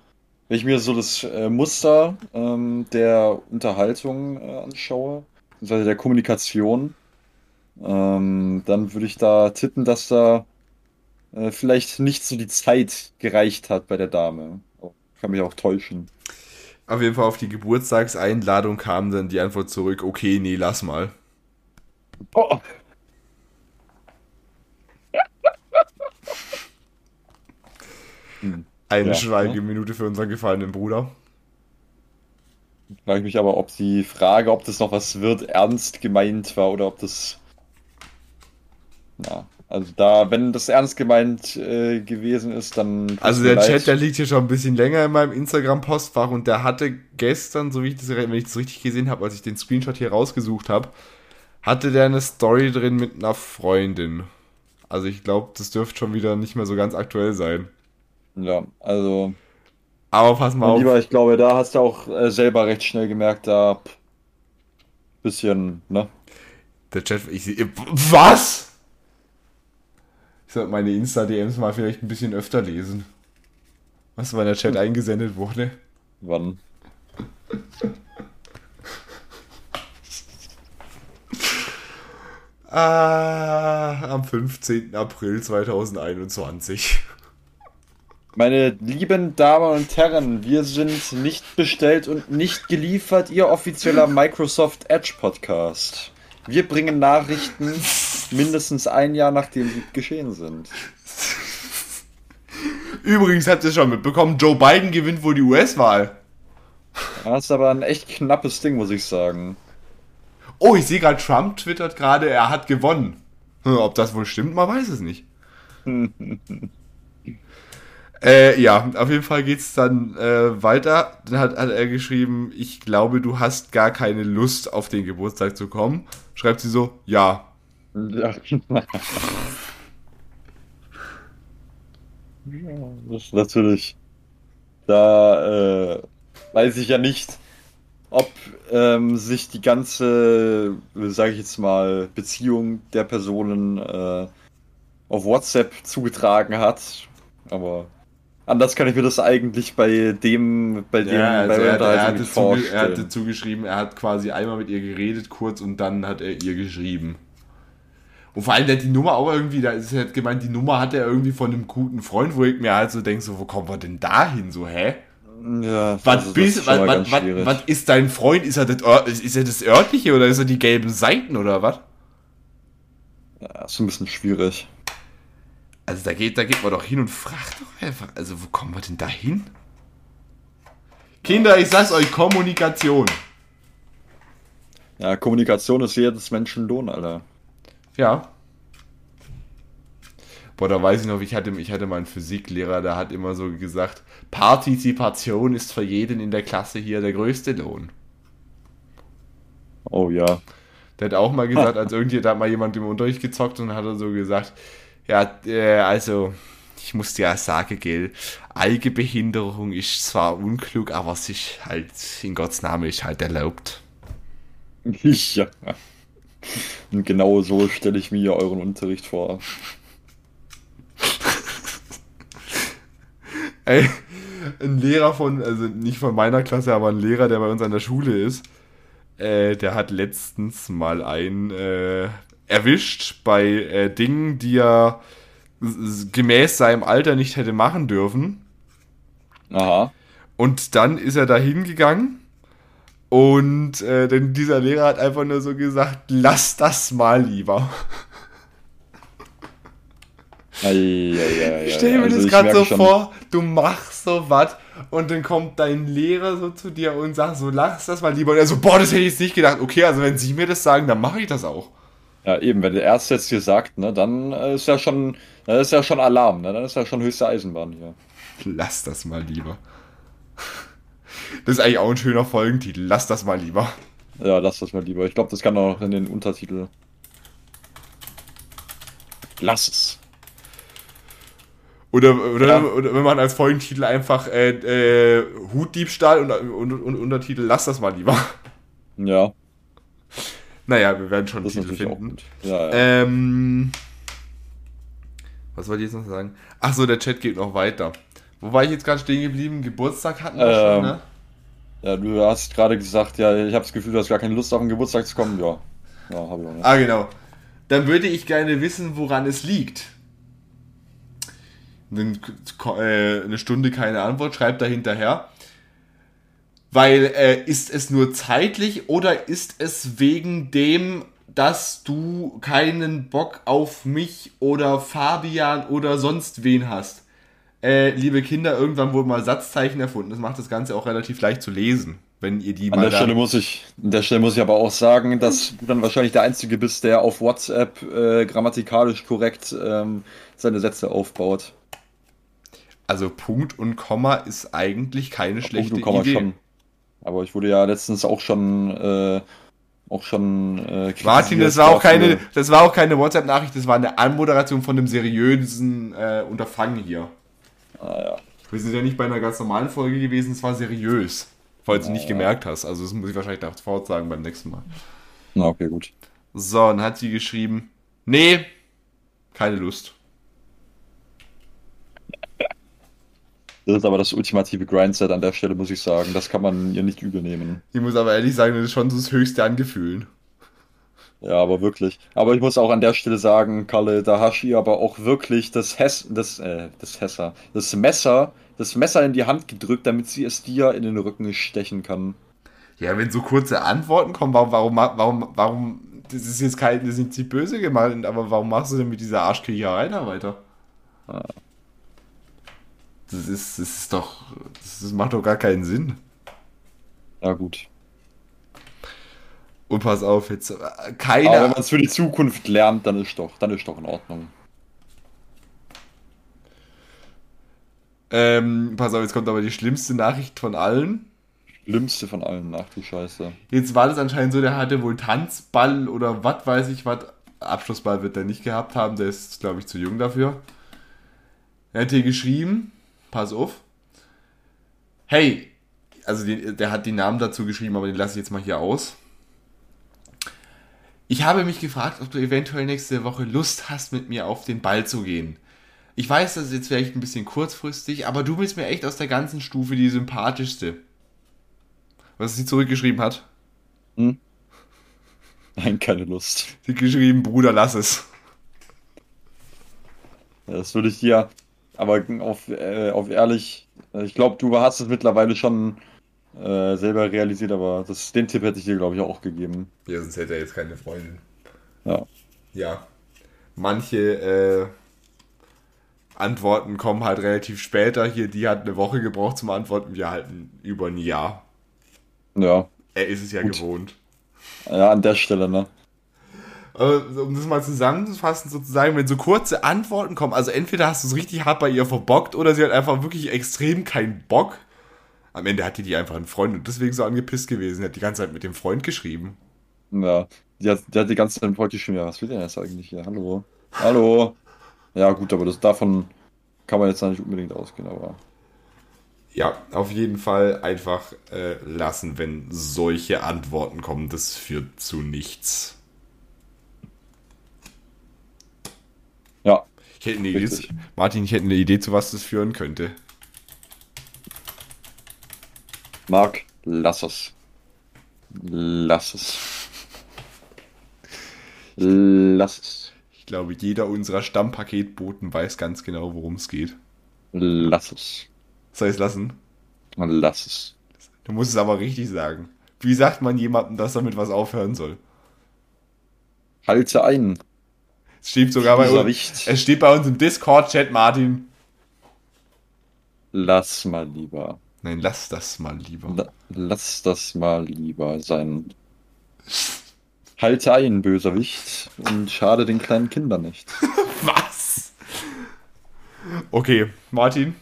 wenn ich mir so das äh, Muster ähm, der Unterhaltung äh, anschaue, beziehungsweise der Kommunikation, ähm, dann würde ich da tippen, dass da äh, vielleicht nicht so die Zeit gereicht hat bei der Dame. Oh, Kann mich auch täuschen. Auf jeden Fall auf die Geburtstagseinladung kam dann die Antwort zurück, okay, nee, lass mal. Oh. Eine Ja, Schweigeminute für unseren gefallenen Bruder. Frage ich mich aber, ob die Frage, ob das noch was wird, ernst gemeint war oder ob das. Na, also da, wenn das ernst gemeint äh, gewesen ist, dann. Also der. Chat, der liegt hier schon ein bisschen länger in meinem Instagram-Postfach und der hatte gestern, so wie ich das, wenn ich das richtig gesehen habe, als ich den Screenshot hier rausgesucht habe, hatte der eine Story drin mit einer Freundin. Also ich glaube, das dürfte schon wieder nicht mehr so ganz aktuell sein. Ja, also. Aber pass mal Mein auf. Lieber, ich glaube, da hast du auch äh, selber recht schnell gemerkt, da. Pff, bisschen, ne? Der Chat, ich sehe. Was? Ich sollte meine Insta-DMs mal vielleicht ein bisschen öfter lesen. Was bei der Chat eingesendet wurde. Wann? Ah, am 15. April 2021. Meine lieben Damen und Herren, wir sind nicht bestellt und nicht geliefert, Ihr offizieller Microsoft Edge Podcast. Wir bringen Nachrichten mindestens ein Jahr nachdem sie geschehen sind. Übrigens habt ihr schon mitbekommen, Joe Biden gewinnt wohl die US-Wahl. Das ist aber ein echt knappes Ding, muss ich sagen. Oh, ich sehe gerade, Trump twittert gerade, er hat gewonnen. Hm, Ob das wohl stimmt, man weiß es nicht. äh, ja, auf jeden Fall geht's dann äh, weiter. Dann hat, hat er geschrieben, ich glaube, du hast gar keine Lust, auf den Geburtstag zu kommen. Schreibt sie so, ja. Ja. Das ist natürlich. Da äh, weiß ich ja nicht, ob ähm, sich die ganze, sage ich jetzt mal, Beziehung der Personen äh, auf WhatsApp zugetragen hat. Aber anders kann ich mir das eigentlich bei dem, bei dem, Ja, also bei er, er, hatte zuge er hatte zugeschrieben, er hat quasi einmal mit ihr geredet kurz und dann hat er ihr geschrieben. Und vor allem, der hat die Nummer auch irgendwie, da ist er hat gemeint, die Nummer hat er irgendwie von einem guten Freund, wo ich mir halt so denke, so, wo kommen wir denn da hin, so, hä? Ja, Was, also bist, was, was, was, was ist dein Freund? Ist er, das, ist er das örtliche oder ist er die gelben Seiten oder was? Ja, ist ein bisschen schwierig. Also da geht, da geht man doch hin und fragt doch einfach, also wo kommen wir denn da hin? Kinder, ich sag's euch, Kommunikation. Ja, Kommunikation ist jedes Menschen Lohn, Alter. Ja. Boah, da weiß ich noch, ich hatte, ich hatte mal einen Physiklehrer, der hat immer so gesagt, Partizipation ist für jeden in der Klasse hier der größte Lohn. Oh ja. Der hat auch mal gesagt, als irgendwie da hat mal jemand im Unterricht gezockt und hat er so gesagt, ja, äh, also ich muss dir ja sagen, gell, Algebehinderung ist zwar unklug, aber es ist halt, in Gottes Name ist halt erlaubt. Ja. Und genau so stelle ich mir euren Unterricht vor. Ey, ein Lehrer von, also nicht von meiner Klasse, aber ein Lehrer, der bei uns an der Schule ist, äh, der hat letztens mal einen äh, erwischt bei äh, Dingen, die er gemäß seinem Alter nicht hätte machen dürfen. Aha. Und dann ist er da hingegangen und äh, denn dieser Lehrer hat einfach nur so gesagt, lass das mal lieber. Ei, ei, ei, ich stelle mir also das gerade so schon- vor, du machst so was und dann kommt dein Lehrer so zu dir und sagt so, lass das mal lieber. Und er so, boah, das hätte ich jetzt nicht gedacht. Okay, also wenn sie mir das sagen, dann mache ich das auch. Ja, eben, wenn der Erste jetzt hier sagt, ne, dann äh, ist ja schon, dann ist ja schon Alarm, ne? Dann ist ja schon höchste Eisenbahn hier. Lass das mal lieber. Das ist eigentlich auch ein schöner Folgentitel. Lass das mal lieber. Ja, lass das mal lieber. Ich glaube, das kann auch noch in den Untertitel. Lass es. Oder, oder, Ja. oder wenn man als Folgentitel einfach äh, äh, Hutdiebstahl und, und, und Untertitel Lass das mal lieber. Ja, Naja, wir werden schon das einen Titel finden. Ja, ja. Ähm, was wollte ich jetzt noch sagen? Ach so, der Chat geht noch weiter. Wo war ich jetzt gerade stehen geblieben? Geburtstag hatten wir Ähm, schon, ne? ja, du hast gerade gesagt, ja, ich habe das Gefühl, du hast gar keine Lust auf den Geburtstag zu kommen. Ja, ja habe ich auch nicht. Ah, genau. Dann würde ich gerne wissen, woran es liegt. Dann äh, eine Stunde keine Antwort, schreibt da hinterher. Weil äh, ist es nur zeitlich oder ist es wegen dem, dass du keinen Bock auf mich oder Fabian oder sonst wen hast? Äh, liebe Kinder, irgendwann wurden mal Satzzeichen erfunden. Das macht das Ganze auch relativ leicht zu lesen, wenn ihr die An mal der Stelle muss ich, an der Stelle muss ich aber auch sagen, dass du dann wahrscheinlich der Einzige bist, der auf WhatsApp äh, grammatikalisch korrekt ähm, seine Sätze aufbaut. Also Punkt und Komma ist eigentlich keine schlechte Punkt und Komma Idee. schon. Aber ich wurde ja letztens auch schon, äh, auch schon. Äh, Martin, das war auch dafür. keine, das war auch keine WhatsApp-Nachricht, das war eine Anmoderation von einem seriösen äh, Unterfangen hier. Ah, ja. Wir sind ja nicht bei einer ganz normalen Folge gewesen, es war seriös. Falls du nicht gemerkt hast. Also das muss ich wahrscheinlich nach Fort sagen beim nächsten Mal. Na, okay, gut. So, dann hat sie geschrieben, nee, keine Lust. Das ist aber das ultimative Grindset an der Stelle, muss ich sagen. Das kann man ihr nicht übel nehmen. Ich muss aber ehrlich sagen, das ist schon so das höchste an Gefühlen. Ja, aber wirklich. Aber ich muss auch an der Stelle sagen, Kalle, da hast du ihr aber auch wirklich das Hess, das, äh, das Hesser, das Messer, das Messer in die Hand gedrückt, damit sie es dir in den Rücken stechen kann. Ja, wenn so kurze Antworten kommen, warum, warum, warum, warum, das ist jetzt kein, das ist nicht böse gemeint, aber warum machst du denn mit dieser Arschkriecherei da weiter? Das ist, das ist doch, das, macht doch gar keinen Sinn. Ja, gut. Und pass auf, jetzt, äh, Aber wenn keine, man es für die Zukunft lernt, dann ist doch, dann ist doch in Ordnung. ähm, pass auf, jetzt kommt aber die schlimmste Nachricht von allen. Schlimmste von allen, ach du Scheiße. Jetzt war das anscheinend so, der hatte wohl Tanzball oder was weiß ich was. Abschlussball wird er nicht gehabt haben, der ist, glaube ich, zu jung dafür. Er hat hier geschrieben, pass auf. Hey, also den, der hat die Namen dazu geschrieben, aber den lasse ich jetzt mal hier aus. Ich habe mich gefragt, ob du eventuell nächste Woche Lust hast, mit mir auf den Ball zu gehen. Ich weiß, das ist jetzt vielleicht ein bisschen kurzfristig, aber du bist mir echt aus der ganzen Stufe die sympathischste. Was sie zurückgeschrieben hat? Hm? Nein, keine Lust. Sie hat geschrieben, Bruder, lass es. Das würde ich dir, aber auf, äh, auf ehrlich, äh, ich glaube, du hast es mittlerweile schon äh, selber realisiert, aber das, den Tipp hätte ich dir, glaube ich, auch gegeben. Ja, sonst hätte er jetzt keine Freundin. Ja. Ja. Manche äh, Antworten kommen halt relativ später. Hier, die hat eine Woche gebraucht zum Antworten. Wir halten über ein Jahr. Ja. Er ist es ja Gut. gewohnt. Ja, an der Stelle, ne? Um das mal zusammenzufassen, sozusagen, wenn so kurze Antworten kommen, also entweder hast du es richtig hart bei ihr verbockt oder sie hat einfach wirklich extrem keinen Bock. Am Ende hatte die einfach einen Freund und deswegen so angepisst gewesen. Die hat die ganze Zeit mit dem Freund geschrieben. Ja, die hat, die hat die ganze Zeit mit dem Freund geschrieben, ja, was will der jetzt eigentlich hier? Hallo? Hallo? Ja, gut, aber das davon kann man jetzt nicht unbedingt ausgehen, aber. Ja, auf jeden Fall einfach äh, lassen, wenn solche Antworten kommen. Das führt zu nichts. Ja. Ich hätte eine Idee, Martin, ich hätte eine Idee, zu was das führen könnte. Marc, lass es. Lass es. Lass es. Ich glaube, jeder unserer Stammpaketboten weiß ganz genau, worum es geht. Lass es. Soll ich es lassen? Lass es. Du musst es aber richtig sagen. Wie sagt man jemandem, dass er mit was aufhören soll? Halte ein. Es steht sogar bei uns. Es steht bei uns im Discord-Chat, Martin. Lass mal lieber. Nein, lass das mal lieber. La lass das mal lieber sein. Halte ein, Bösewicht, und schade den kleinen Kindern nicht. Was? Okay, Martin.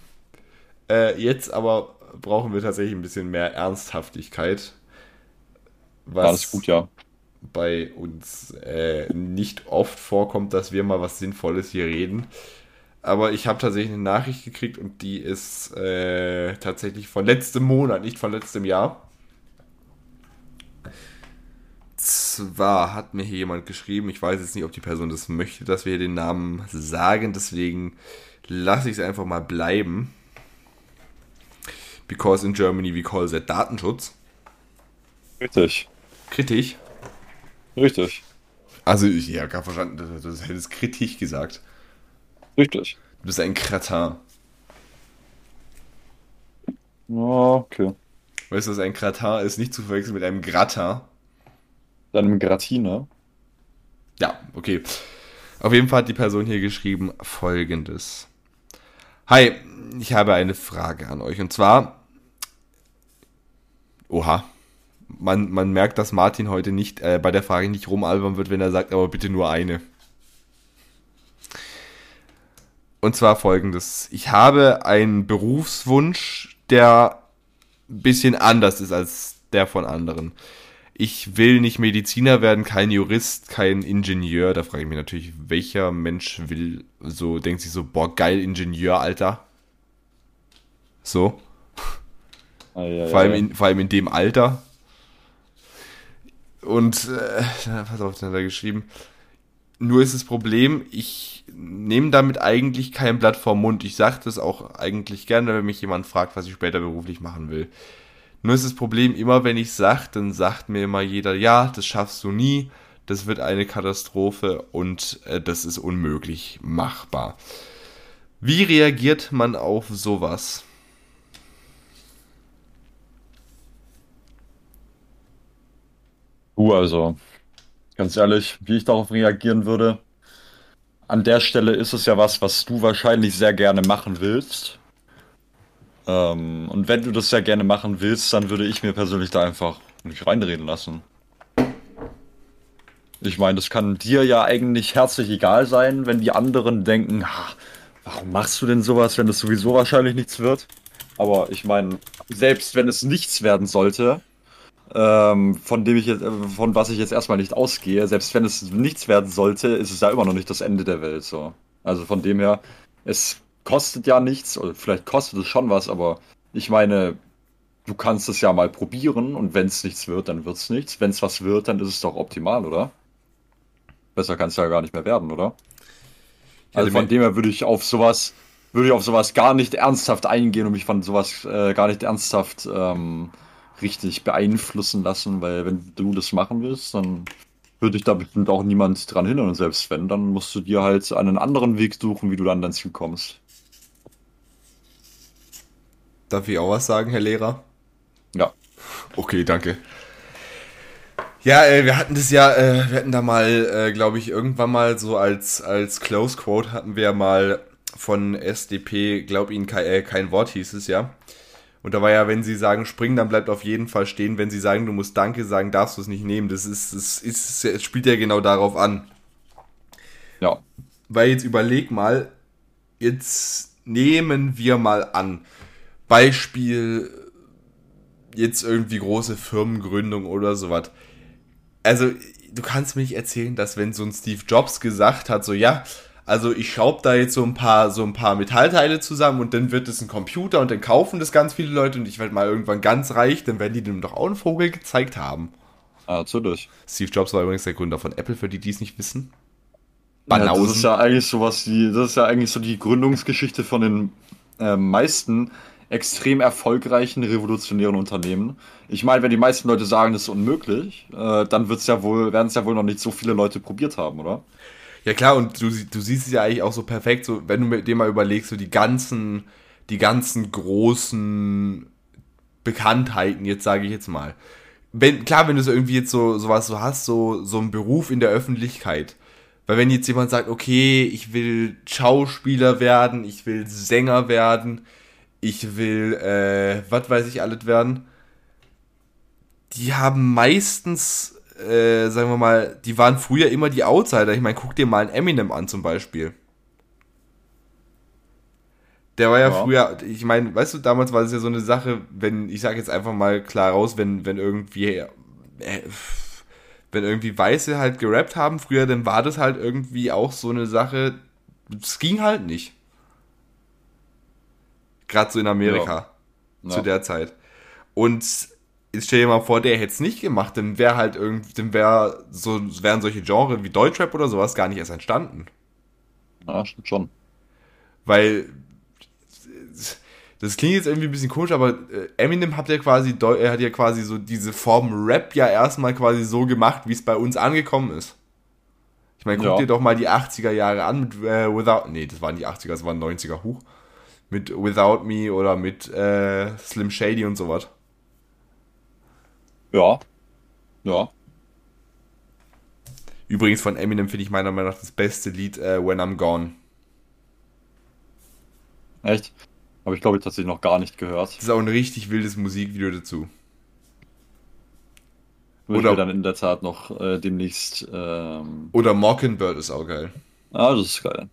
Äh, jetzt aber brauchen wir tatsächlich ein bisschen mehr Ernsthaftigkeit. Was Alles gut, ja. Bei uns äh, nicht oft vorkommt, dass wir mal was Sinnvolles hier reden. Aber ich habe tatsächlich eine Nachricht gekriegt und die ist äh, tatsächlich von letztem Monat, nicht von letztem Jahr. Zwar hat mir hier jemand geschrieben, ich weiß jetzt nicht, ob die Person das möchte, dass wir den Namen sagen, deswegen lasse ich es einfach mal bleiben. Because in Germany we call that Datenschutz. Richtig. Kritisch? Richtig. Also, ich ja, gar verstanden, du, du hättest kritisch gesagt. Richtig. Du bist ein Kratin. Okay. Weißt du, was ein Kratin ist? Nicht zu verwechseln mit einem Gratin. Einem Gratiner? Ja, okay. Auf jeden Fall hat die Person hier geschrieben folgendes. Hi, ich habe eine Frage an euch. Und zwar, oha, man, man merkt, dass Martin heute nicht äh, bei der Frage nicht rumalbern wird, wenn er sagt, aber bitte nur eine. Und zwar folgendes. Ich habe einen Berufswunsch, der ein bisschen anders ist als der von anderen. Ich will nicht Mediziner werden, kein Jurist, kein Ingenieur. Da frage ich mich natürlich, welcher Mensch will so, denkt sich so, boah, geil, Ingenieur, Alter. So. Ah, ja, vor, allem in, vor allem in dem Alter. Und, äh, pass auf, dann hat er geschrieben. Nur ist das Problem, ich nehme damit eigentlich kein Blatt vorm Mund. Ich sage das auch eigentlich gerne, wenn mich jemand fragt, was ich später beruflich machen will. Nur ist das Problem, immer wenn ich sage, dann sagt mir immer jeder, ja, das schaffst du nie, das wird eine Katastrophe und äh, das ist unmöglich machbar. Wie reagiert man auf sowas? Du, also, Ganz ehrlich, wie ich darauf reagieren würde. An der Stelle ist es ja was, was du wahrscheinlich sehr gerne machen willst. Ähm, und wenn du das sehr gerne machen willst, dann würde ich mir persönlich da einfach nicht reinreden lassen. Ich meine, das kann dir ja eigentlich herzlich egal sein, wenn die anderen denken, warum machst du denn sowas, wenn das sowieso wahrscheinlich nichts wird? Aber ich meine, selbst wenn es nichts werden sollte, ähm, von dem ich jetzt, äh, von was ich jetzt erstmal nicht ausgehe. Selbst wenn es nichts werden sollte, ist es ja immer noch nicht das Ende der Welt. So. Also von dem her, es kostet ja nichts, oder vielleicht kostet es schon was, aber ich meine, du kannst es ja mal probieren und wenn es nichts wird, dann wird es nichts. Wenn es was wird, dann ist es doch optimal, oder? Besser kann es ja gar nicht mehr werden, oder? Also von dem her würde ich auf sowas, würde ich auf sowas gar nicht ernsthaft eingehen und mich von sowas äh, gar nicht ernsthaft ähm, richtig beeinflussen lassen, weil wenn du das machen willst, dann würde ich da bestimmt auch niemand dran hindern. Und selbst wenn, dann musst du dir halt einen anderen Weg suchen, wie du dann dein Ziel kommst. Darf ich auch was sagen, Herr Lehrer? Ja. Okay, danke. Ja, äh, wir hatten das ja, äh, wir hatten da mal, äh, glaube ich, irgendwann mal so als, als Close Quote hatten wir mal von SDP, glaub Ihnen kein, kein Wort hieß es ja. Und da war ja, wenn sie sagen springen, dann bleibt auf jeden Fall stehen. Wenn sie sagen, du musst Danke sagen, darfst du es nicht nehmen. Das ist, das ist, es spielt ja genau darauf an. Ja. Weil jetzt überleg mal, jetzt nehmen wir mal an, Beispiel jetzt irgendwie große Firmengründung oder sowas. Also, du kannst mir nicht erzählen, dass wenn so ein Steve Jobs gesagt hat, so ja, also ich schraube da jetzt so ein paar so ein paar Metallteile zusammen und dann wird es ein Computer und dann kaufen das ganz viele Leute und ich werde mal irgendwann ganz reich, dann werden die dem doch auch einen Vogel gezeigt haben. Ah, natürlich. Steve Jobs war übrigens der Gründer von Apple, für die, die es nicht wissen. Ja, das ist ja eigentlich sowas, die, das ist ja eigentlich so die Gründungsgeschichte von den äh, meisten extrem erfolgreichen revolutionären Unternehmen. Ich meine, wenn die meisten Leute sagen, das ist unmöglich, äh, dann wird's ja wohl, werden es ja wohl noch nicht so viele Leute probiert haben, oder? Ja klar, und du, du siehst es ja eigentlich auch so perfekt, so wenn du dir mal überlegst, so die ganzen, die ganzen großen Bekanntheiten, jetzt sage ich jetzt mal. Wenn, klar, wenn du so irgendwie jetzt so sowas so hast, so, so einen Beruf in der Öffentlichkeit. Weil wenn jetzt jemand sagt, okay, ich will Schauspieler werden, ich will Sänger werden, ich will, äh, was weiß ich alles werden, die haben meistens äh, sagen wir mal, die waren früher immer die Outsider. Ich meine, guck dir mal einen Eminem an zum Beispiel. Der war ja, ja. früher, ich meine, weißt du, damals war es ja so eine Sache, wenn, ich sage jetzt einfach mal klar raus, wenn, wenn irgendwie, äh, wenn irgendwie Weiße halt gerappt haben früher, dann war das halt irgendwie auch so eine Sache, es ging halt nicht. Gerade so in Amerika. Ja. Zu ja. der Zeit. Und stell dir mal vor, der hätte es nicht gemacht, dann wäre halt irgendwie, dann wäre so, wären solche Genres wie Deutschrap oder sowas gar nicht erst entstanden. Ja, stimmt schon. Weil, das klingt jetzt irgendwie ein bisschen komisch, aber äh, Eminem hat ja quasi, er hat ja quasi so diese Form Rap ja erstmal quasi so gemacht, wie es bei uns angekommen ist. Ich meine, guck ja. dir doch mal die 80er Jahre an mit äh, Without, nee, das waren die 80er, das waren 90er, hoch. Mit Without Me oder mit äh, Slim Shady und sowas. Ja. Ja. Übrigens von Eminem finde ich meiner Meinung nach das beste Lied uh, When I'm Gone. Echt? Habe ich glaube ich tatsächlich noch gar nicht gehört. Das ist auch ein richtig wildes Musikvideo dazu. Würde oder dann in der Tat noch äh, demnächst. Ähm... Oder Mockingbird ist auch geil. Ah, das ist geil.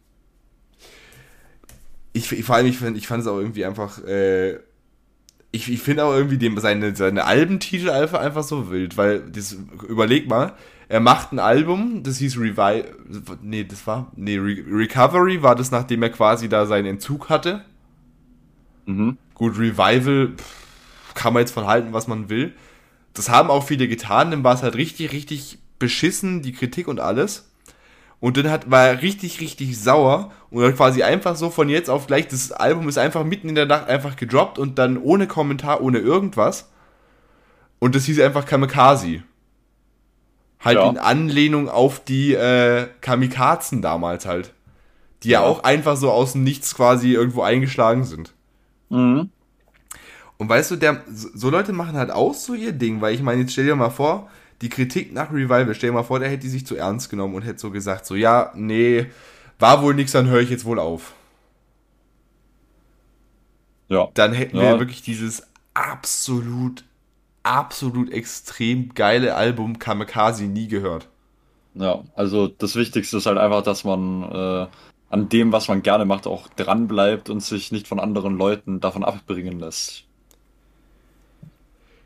Ich, ich vor allem, ich, find, ich fand es auch irgendwie einfach äh, ich, ich finde auch irgendwie dem, seine, seine Albentitel einfach, einfach so wild, weil das, überleg mal, er macht ein Album, das hieß Revive, nee, das war, nee, Re Recovery war das, nachdem er quasi da seinen Entzug hatte. Mhm. Gut, Revival pff, kann man jetzt von halten, was man will. Das haben auch viele getan, dann war es halt richtig, richtig beschissen, die Kritik und alles. Und dann hat, war er richtig, richtig sauer und hat quasi einfach so von jetzt auf gleich, das Album ist einfach mitten in der Nacht einfach gedroppt und dann ohne Kommentar, ohne irgendwas. Und das hieß einfach Kamikaze. Halt ja. in Anlehnung auf die äh, Kamikazen damals halt. Die ja. ja auch einfach so aus dem Nichts quasi irgendwo eingeschlagen sind. Mhm. Und weißt du, der, so Leute machen halt auch so ihr Ding, weil ich meine, jetzt stell dir mal vor, die Kritik nach Revival, stell dir mal vor, der hätte die sich zu ernst genommen und hätte so gesagt, so, ja, nee, war wohl nichts, dann höre ich jetzt wohl auf. Ja. Dann hätten ja. wir wirklich dieses absolut, absolut extrem geile Album Kamikaze nie gehört. Ja, also das Wichtigste ist halt einfach, dass man äh, an dem, was man gerne macht, auch dran bleibt und sich nicht von anderen Leuten davon abbringen lässt.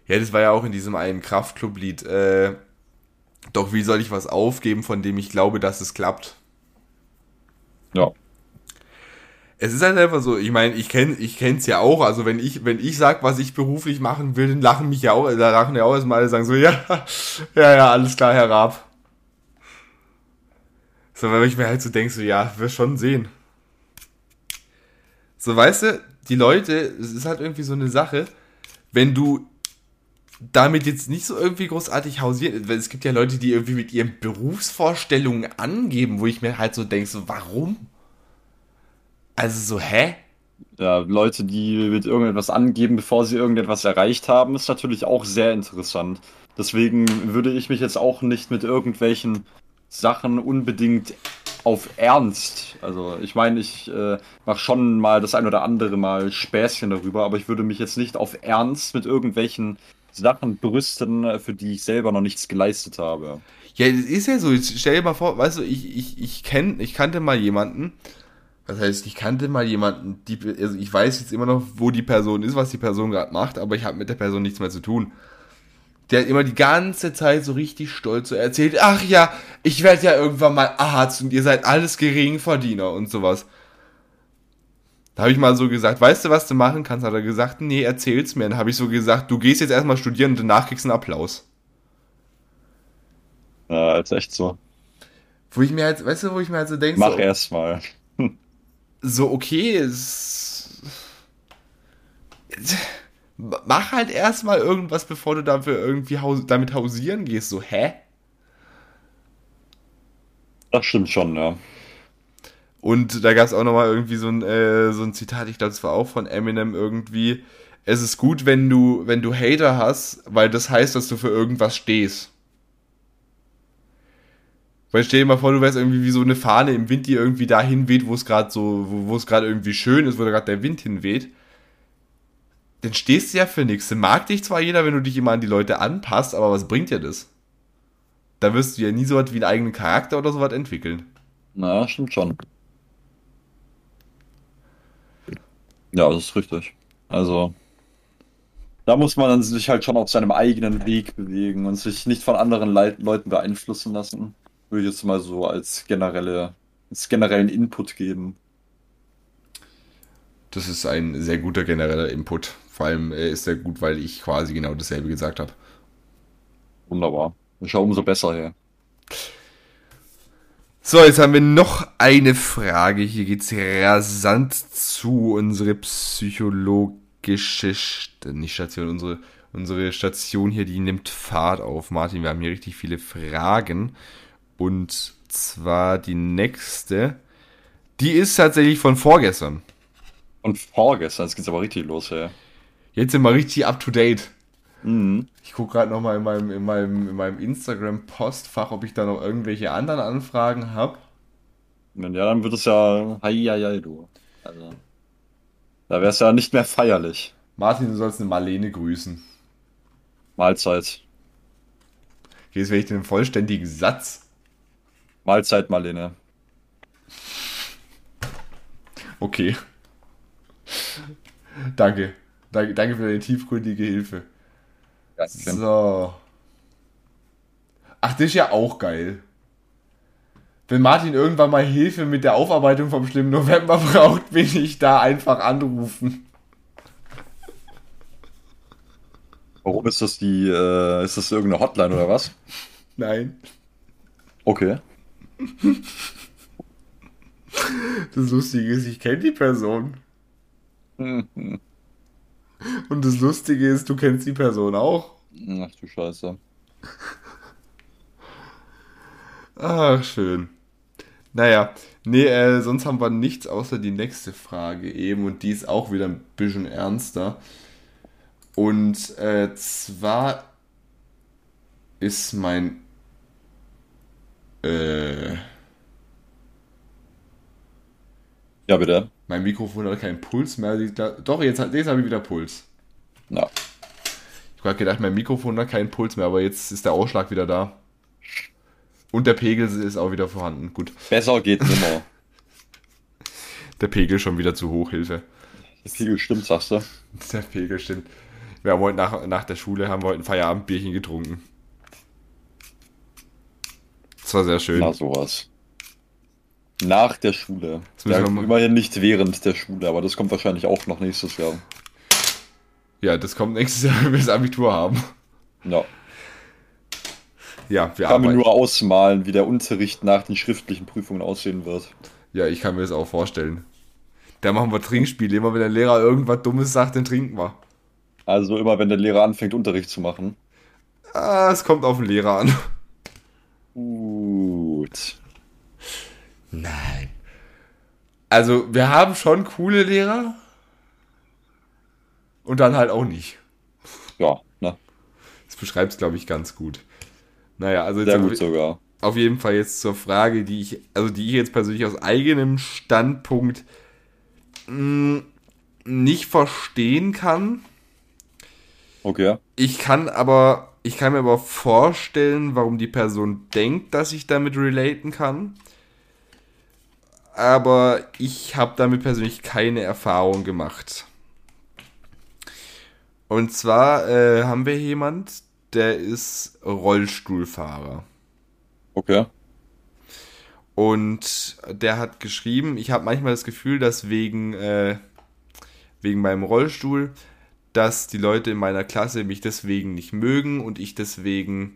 Ja, das war ja auch in diesem einen Kraftclub-Lied. Äh, doch wie soll ich was aufgeben, von dem ich glaube, dass es klappt? Ja. Es ist halt einfach so, ich meine, ich kenne ich kenn's ja auch, also wenn ich wenn ich sag, was ich beruflich machen will, dann lachen mich ja auch, da lachen ja auch erstmal alle sagen so, ja, ja, ja, alles klar, Herr Raab. So, weil ich mir halt so denke, so, ja, wir schon sehen. So, weißt du, die Leute, es ist halt irgendwie so eine Sache, wenn du damit jetzt nicht so irgendwie großartig hausieren, weil es gibt ja Leute, die irgendwie mit ihren Berufsvorstellungen angeben, wo ich mir halt so denke, so warum? Also so, hä? Ja, Leute, die mit irgendetwas angeben, bevor sie irgendetwas erreicht haben, ist natürlich auch sehr interessant. Deswegen würde ich mich jetzt auch nicht mit irgendwelchen Sachen unbedingt auf Ernst. Also ich meine, ich äh, mache schon mal das ein oder andere Mal Späßchen darüber, aber ich würde mich jetzt nicht auf Ernst mit irgendwelchen Sachen brüsten, für die ich selber noch nichts geleistet habe. Ja, das ist ja so. Jetzt stell dir mal vor, weißt du, ich, ich, ich, kenn, ich kannte mal jemanden, das heißt, ich kannte mal jemanden, die, also ich weiß jetzt immer noch, wo die Person ist, was die Person gerade macht, aber ich habe mit der Person nichts mehr zu tun. Der hat immer die ganze Zeit so richtig stolz so erzählt, ach ja, ich werde ja irgendwann mal Arzt und ihr seid alles Geringverdiener und sowas. Da habe ich mal so gesagt, weißt du, was du machen kannst? Hat er gesagt, nee, erzähl's mir. Dann habe ich so gesagt, du gehst jetzt erstmal studieren und danach kriegst du einen Applaus. Ja, ist echt so. Wo ich mir halt, weißt du, wo ich mir halt so denke, Mach so, erstmal. so okay, es, mach halt erstmal irgendwas, bevor du dafür irgendwie haus, damit hausieren gehst. So, hä? Das stimmt schon, ja. Und da gab es auch nochmal irgendwie so ein, äh, so ein Zitat, ich glaube, das war auch von Eminem irgendwie. Es ist gut, wenn du, wenn du Hater hast, weil das heißt, dass du für irgendwas stehst. Weil stell dir mal vor, du wärst irgendwie wie so eine Fahne im Wind, die irgendwie dahin weht, wo es gerade so, wo, es gerade irgendwie schön ist, wo gerade der Wind hinweht. Dann stehst du ja für nichts. Dann mag dich zwar jeder, wenn du dich immer an die Leute anpasst, aber was bringt dir das? Da wirst du ja nie so was wie einen eigenen Charakter oder sowas entwickeln. Na, stimmt schon. Ja, das ist richtig. Also, da muss man dann sich halt schon auf seinem eigenen Weg bewegen und sich nicht von anderen Leit Leuten beeinflussen lassen. Würde ich jetzt mal so als generelle, als generellen Input geben. Das ist ein sehr guter genereller Input. Vor allem äh, ist er gut, weil ich quasi genau dasselbe gesagt habe. Wunderbar. Ich schaue umso besser her. So, jetzt haben wir noch eine Frage. Hier geht's rasant zu. Unsere psychologische, St nicht Station, unsere, unsere Station hier, die nimmt Fahrt auf. Martin, wir haben hier richtig viele Fragen. Und zwar die nächste. Die ist tatsächlich von vorgestern. Und vorgestern, jetzt geht's aber richtig los, ey. Jetzt sind wir richtig up to date. Mhm. Ich gucke gerade nochmal in meinem, in meinem, in meinem Instagram-Postfach, ob ich da noch irgendwelche anderen Anfragen habe. Ja, dann wird es ja hei, hei, hei, du. Also, da wär's ja nicht mehr feierlich. Martin, du sollst eine Marlene grüßen. Mahlzeit. Jetzt will ich den vollständigen Satz. Mahlzeit, Marlene. Okay. Danke. Danke, danke für deine tiefgründige Hilfe. Ja, So. Ach, das ist ja auch geil. Wenn Martin irgendwann mal Hilfe mit der Aufarbeitung vom schlimmen November braucht, will ich da einfach anrufen. Warum ist das die, äh, ist das irgendeine Hotline oder was? Nein. Okay. Das Lustige ist, ich kenne die Person. Und das Lustige ist, du kennst die Person auch. Ach du Scheiße. Ach, schön. Naja, nee, äh, sonst haben wir nichts außer die nächste Frage eben und die ist auch wieder ein bisschen ernster. Und äh, zwar ist mein äh, Ja, bitte. Mein Mikrofon hat keinen Puls mehr. Doch, jetzt, hat- jetzt habe ich wieder Puls. Ja. Ich habe gedacht, mein Mikrofon hat keinen Puls mehr, aber jetzt ist der Ausschlag wieder da. Und der Pegel ist auch wieder vorhanden. Gut, Besser geht nimmer. der Pegel schon wieder zu hoch, Hilfe. Der Pegel stimmt, sagst du. Der Pegel stimmt. Wir haben heute nach, nach der Schule haben wir heute ein Feierabendbierchen getrunken. Das war sehr schön. Na, sowas. Nach der Schule. Ja, immerhin nicht während der Schule, aber das kommt wahrscheinlich auch noch nächstes Jahr. Ja, das kommt nächstes Jahr, wenn wir das Abitur haben. Ja. Ja, wir Ich kann mir nur ausmalen, wie der Unterricht nach den schriftlichen Prüfungen aussehen wird. Ja, ich kann mir das auch vorstellen. Da machen wir Trinkspiele. Immer wenn der Lehrer irgendwas Dummes sagt, dann trinken wir. Also immer, wenn der Lehrer anfängt, Unterricht zu machen. Ah, es kommt auf den Lehrer an. Gut. Nein. Also, wir haben schon coole Lehrer. Und dann halt auch nicht. Ja, ne? Das beschreibt es, glaube ich, ganz gut. Naja, also jetzt Sehr gut sogar. auf jeden Fall jetzt zur Frage, die ich, also die ich jetzt persönlich aus eigenem Standpunkt mh, nicht verstehen kann. Okay. Ich kann aber, ich kann mir aber vorstellen, warum die Person denkt, dass ich damit relaten kann. Aber ich habe damit persönlich keine Erfahrung gemacht. Und zwar äh, haben wir jemand, der ist Rollstuhlfahrer. Okay. Und der hat geschrieben, ich habe manchmal das Gefühl, dass wegen, äh, wegen meinem Rollstuhl, dass die Leute in meiner Klasse mich deswegen nicht mögen und ich deswegen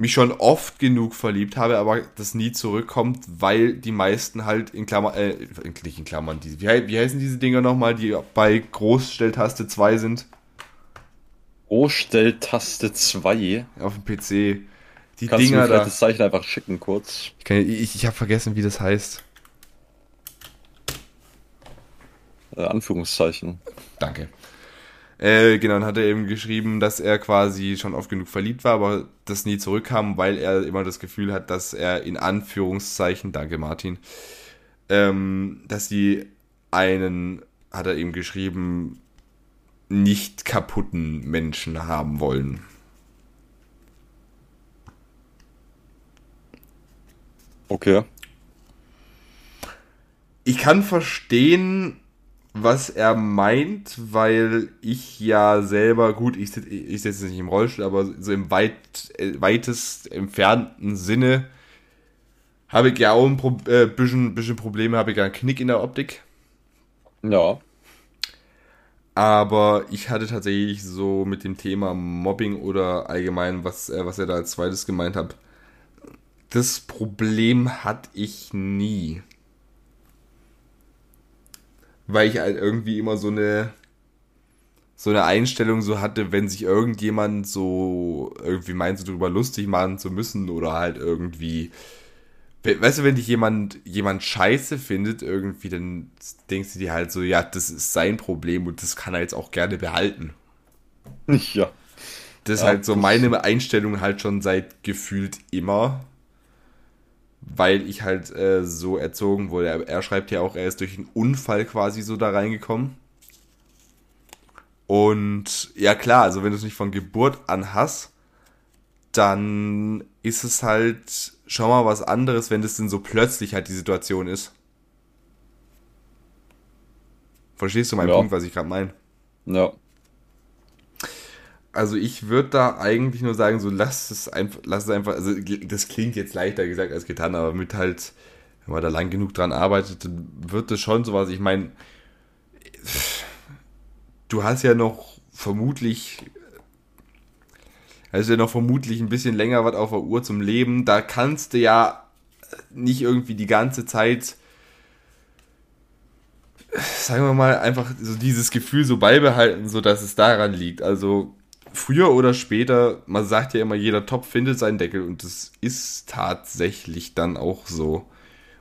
mich schon oft genug verliebt habe, aber das nie zurückkommt, weil die meisten halt in Klammern, äh, nicht in Klammern, die, wie, wie heißen diese Dinger nochmal, die bei Großstelltaste 2 sind? Großstelltaste 2? Auf dem PC. Die Kannst Dinger du mir da. das Zeichen einfach schicken kurz? Ich, ich, ich habe vergessen, wie das heißt. Äh, Anführungszeichen. Danke. Äh, genau, dann hat er eben geschrieben, dass er quasi schon oft genug verliebt war, aber das nie zurückkam, weil er immer das Gefühl hat, dass er in Anführungszeichen, danke Martin, ähm, dass sie einen, hat er eben geschrieben, nicht kaputten Menschen haben wollen. Okay. Ich kann verstehen, was er meint, weil ich ja selber, gut, ich, ich sitze nicht im Rollstuhl, aber so im weit, weitest entfernten Sinne habe ich ja auch ein Pro, äh, bisschen, bisschen Probleme, habe ich ja einen Knick in der Optik. Ja. Aber ich hatte tatsächlich so mit dem Thema Mobbing oder allgemein, was, äh, was er da als zweites gemeint hat, das Problem hatte ich nie. Weil ich halt irgendwie immer so eine so eine Einstellung so hatte, wenn sich irgendjemand so irgendwie meint, so drüber lustig machen zu müssen oder halt irgendwie weißt du, wenn dich jemand jemand scheiße findet irgendwie, dann denkst du dir halt so, ja, das ist sein Problem und das kann er jetzt auch gerne behalten. Ja. Das ist ja, halt so meine Einstellung halt schon seit gefühlt immer weil ich halt äh, so erzogen wurde. Er, er, schreibt ja auch, er ist durch einen Unfall quasi so da reingekommen. Und ja klar, also wenn du es nicht von Geburt an hast, dann ist es halt schon mal was anderes, wenn das denn so plötzlich halt die Situation ist. Verstehst du meinen ja. Punkt, was ich gerade meine? Ja also ich würde da eigentlich nur sagen, so lass es einfach, lass es einfach, also das klingt jetzt leichter gesagt als getan, aber mit halt, wenn man da lang genug dran arbeitet, dann wird das schon sowas. Ich meine, du hast ja noch vermutlich, also ja noch vermutlich ein bisschen länger was auf der Uhr zum Leben. Da kannst du ja nicht irgendwie die ganze Zeit sagen wir mal, einfach so dieses Gefühl so beibehalten, so dass es daran liegt. Also früher oder später, man sagt ja immer, jeder Topf findet seinen Deckel und das ist tatsächlich dann auch so.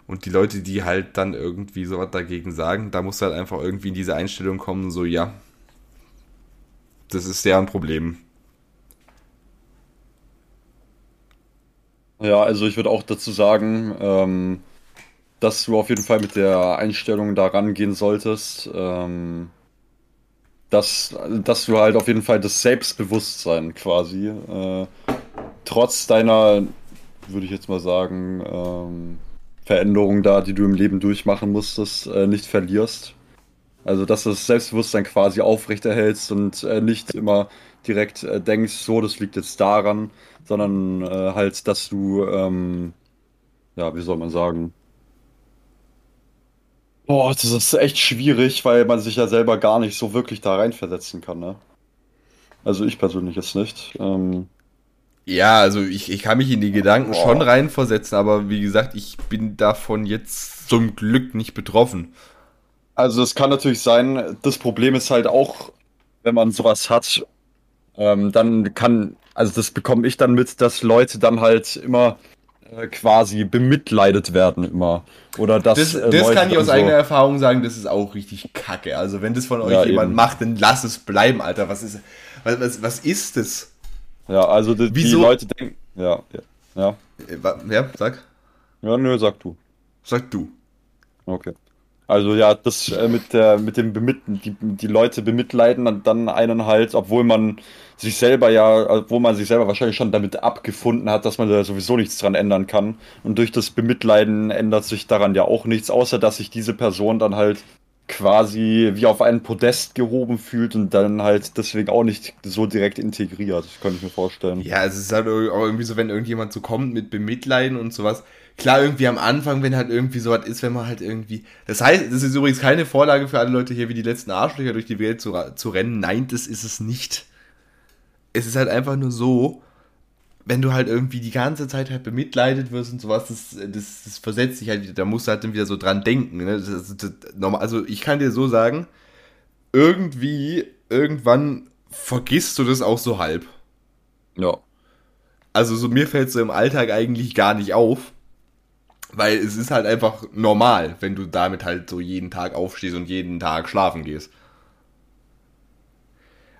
Und die Leute, die halt dann irgendwie so was dagegen sagen, da muss halt einfach irgendwie in diese Einstellung kommen, so ja, das ist deren Problem. Ja, also ich würde auch dazu sagen, ähm, dass du auf jeden Fall mit der Einstellung da rangehen solltest. Ähm, dass, dass du halt auf jeden Fall das Selbstbewusstsein quasi, äh, trotz deiner, würde ich jetzt mal sagen, ähm, Veränderungen da, die du im Leben durchmachen musstest, äh, nicht verlierst. Also, dass du das Selbstbewusstsein quasi aufrechterhältst und äh, nicht immer direkt äh, denkst, so, das liegt jetzt daran, sondern äh, halt, dass du, ähm, ja, wie soll man sagen, Boah, das ist echt schwierig, weil man sich ja selber gar nicht so wirklich da reinversetzen kann, ne? Also ich persönlich jetzt nicht. Ähm, ja, also ich, ich kann mich in die Gedanken boah. schon reinversetzen, aber wie gesagt, ich bin davon jetzt zum Glück nicht betroffen. Also es kann natürlich sein, das Problem ist halt auch, wenn man sowas hat, ähm, dann kann, also das bekomme ich dann mit, dass Leute dann halt immer äh, quasi bemitleidet werden immer. Oder dass, das, äh, das kann ich aus so eigener Erfahrung sagen, das ist auch richtig kacke. Also wenn das von euch ja, jemand eben. macht, dann lass es bleiben, Alter. Was ist, was, was, was ist das? Ja, also die, die Leute denken, ja, ja, Ja. Äh, ja, sag. Ja, nö, sag du. Sag du. Okay. Also ja, das äh, mit der mit dem Bemit die, die Leute bemitleiden dann einen halt, obwohl man sich selber ja, obwohl man sich selber wahrscheinlich schon damit abgefunden hat, dass man da sowieso nichts dran ändern kann. Und durch das Bemitleiden ändert sich daran ja auch nichts, außer dass sich diese Person dann halt quasi wie auf einen Podest gehoben fühlt und dann halt deswegen auch nicht so direkt integriert. Kann ich mir vorstellen. Ja, es ist halt auch irgendwie so, wenn irgendjemand so kommt mit Bemitleiden und sowas klar, irgendwie am Anfang, wenn halt irgendwie so was ist, wenn man halt irgendwie. Das heißt, das ist übrigens keine Vorlage für alle Leute hier, wie die letzten Arschlöcher durch die Welt zu, zu rennen. Nein, das ist es nicht. Es ist halt einfach nur so, wenn du halt irgendwie die ganze Zeit halt bemitleidet wirst und sowas, das, das, das versetzt sich halt wieder, da musst du halt dann wieder so dran denken. Ne? Das, das, also ich kann dir so sagen, irgendwie, irgendwann vergisst du das auch so halb. Ja. Also so mir fällt es so im Alltag eigentlich gar nicht auf. Weil es ist halt einfach normal, wenn du damit halt so jeden Tag aufstehst und jeden Tag schlafen gehst.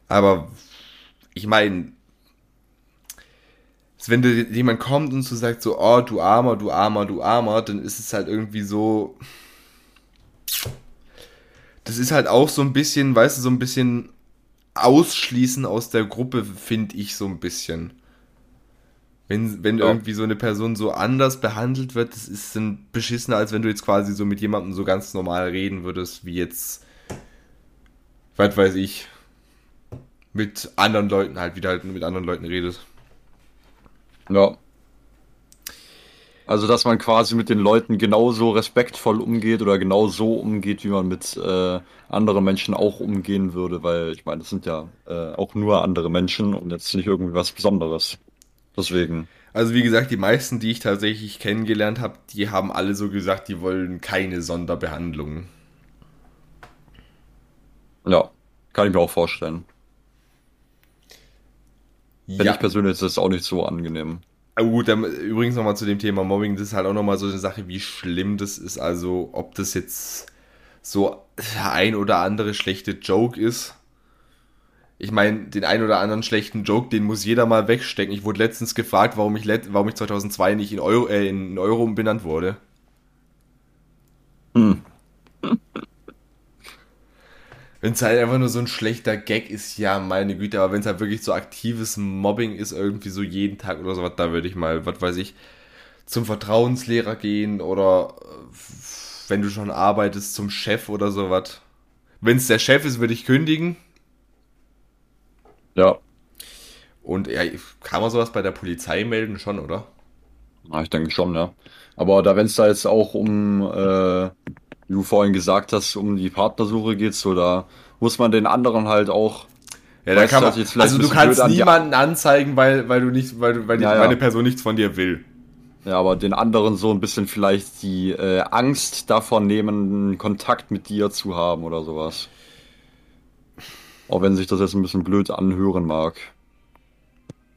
Aber ich meine, wenn du, jemand kommt und so sagt so, oh, du Armer, du Armer, du Armer, dann ist es halt irgendwie so. Das ist halt auch so ein bisschen, weißt du, so ein bisschen ausschließen aus der Gruppe, finde ich so ein bisschen. Wenn, wenn ja. irgendwie so eine Person so anders behandelt wird, das ist dann beschissener, als wenn du jetzt quasi so mit jemandem so ganz normal reden würdest, wie jetzt, was weiß ich, mit anderen Leuten halt, wieder halt mit anderen Leuten redet. Ja. Also, dass man quasi mit den Leuten genauso respektvoll umgeht oder genau so umgeht, wie man mit äh, anderen Menschen auch umgehen würde, weil ich meine, das sind ja äh, auch nur andere Menschen und jetzt nicht irgendwie was Besonderes. Deswegen. Also wie gesagt, die meisten, die ich tatsächlich kennengelernt habe, die haben alle so gesagt, die wollen keine Sonderbehandlung. Ja, kann ich mir auch vorstellen. Wenn ja. ich persönlich ist das auch nicht so angenehm. Ah, gut, dann, übrigens nochmal zu dem Thema Mobbing, das ist halt auch nochmal so eine Sache, wie schlimm das ist. Also, ob das jetzt so ein oder andere schlechte Joke ist ich meine, den einen oder anderen schlechten Joke, den muss jeder mal wegstecken. Ich wurde letztens gefragt, warum ich, warum ich 2002 nicht in Euro, äh, in Euro benannt wurde. Hm. Wenn es halt einfach nur so ein schlechter Gag ist, ja, meine Güte, aber wenn es halt wirklich so aktives Mobbing ist, irgendwie so jeden Tag oder sowas, da würde ich mal, was weiß ich, zum Vertrauenslehrer gehen oder äh, wenn du schon arbeitest, zum Chef oder sowas. Wenn es der Chef ist, würde ich kündigen. Ja. Und ja, kann man sowas bei der Polizei melden schon, oder? Ja, ich denke schon, ja. Aber da, wenn es da jetzt auch um, äh, wie du vorhin gesagt hast, um die Partnersuche geht, so da muss man den anderen halt auch. Ja, da kann man, also du kannst niemanden anzeigen, weil, weil du nicht, weil, weil, ja, die, ja. eine Person nichts von dir will. Ja, aber den anderen so ein bisschen vielleicht die äh, Angst davon nehmen, Kontakt mit dir zu haben oder sowas. Auch wenn sich das jetzt ein bisschen blöd anhören mag.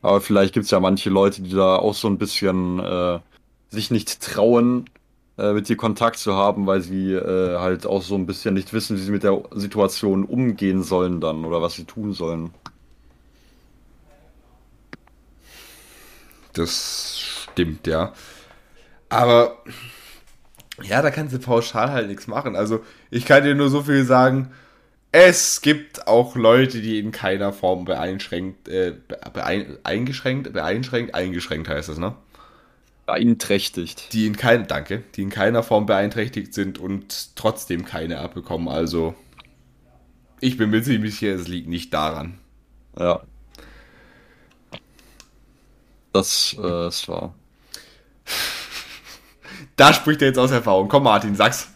Aber vielleicht gibt es ja manche Leute, die da auch so ein bisschen äh, sich nicht trauen, äh, mit dir Kontakt zu haben, weil sie äh, halt auch so ein bisschen nicht wissen, wie sie mit der Situation umgehen sollen dann oder was sie tun sollen. Das stimmt, ja. Aber ja, da kannst du pauschal halt nichts machen. Also ich kann dir nur so viel sagen, es gibt auch Leute, die in keiner Form beeinschränkt, äh, beein, eingeschränkt, beeinschränkt, eingeschränkt heißt es, ne? Beeinträchtigt. Die in keiner, danke, die in keiner Form beeinträchtigt sind und trotzdem keine abbekommen. Also, ich bin mir ziemlich sicher, es liegt nicht daran. Ja. Das äh, ist wahr. Da spricht er jetzt aus Erfahrung. Komm, Martin, sag's.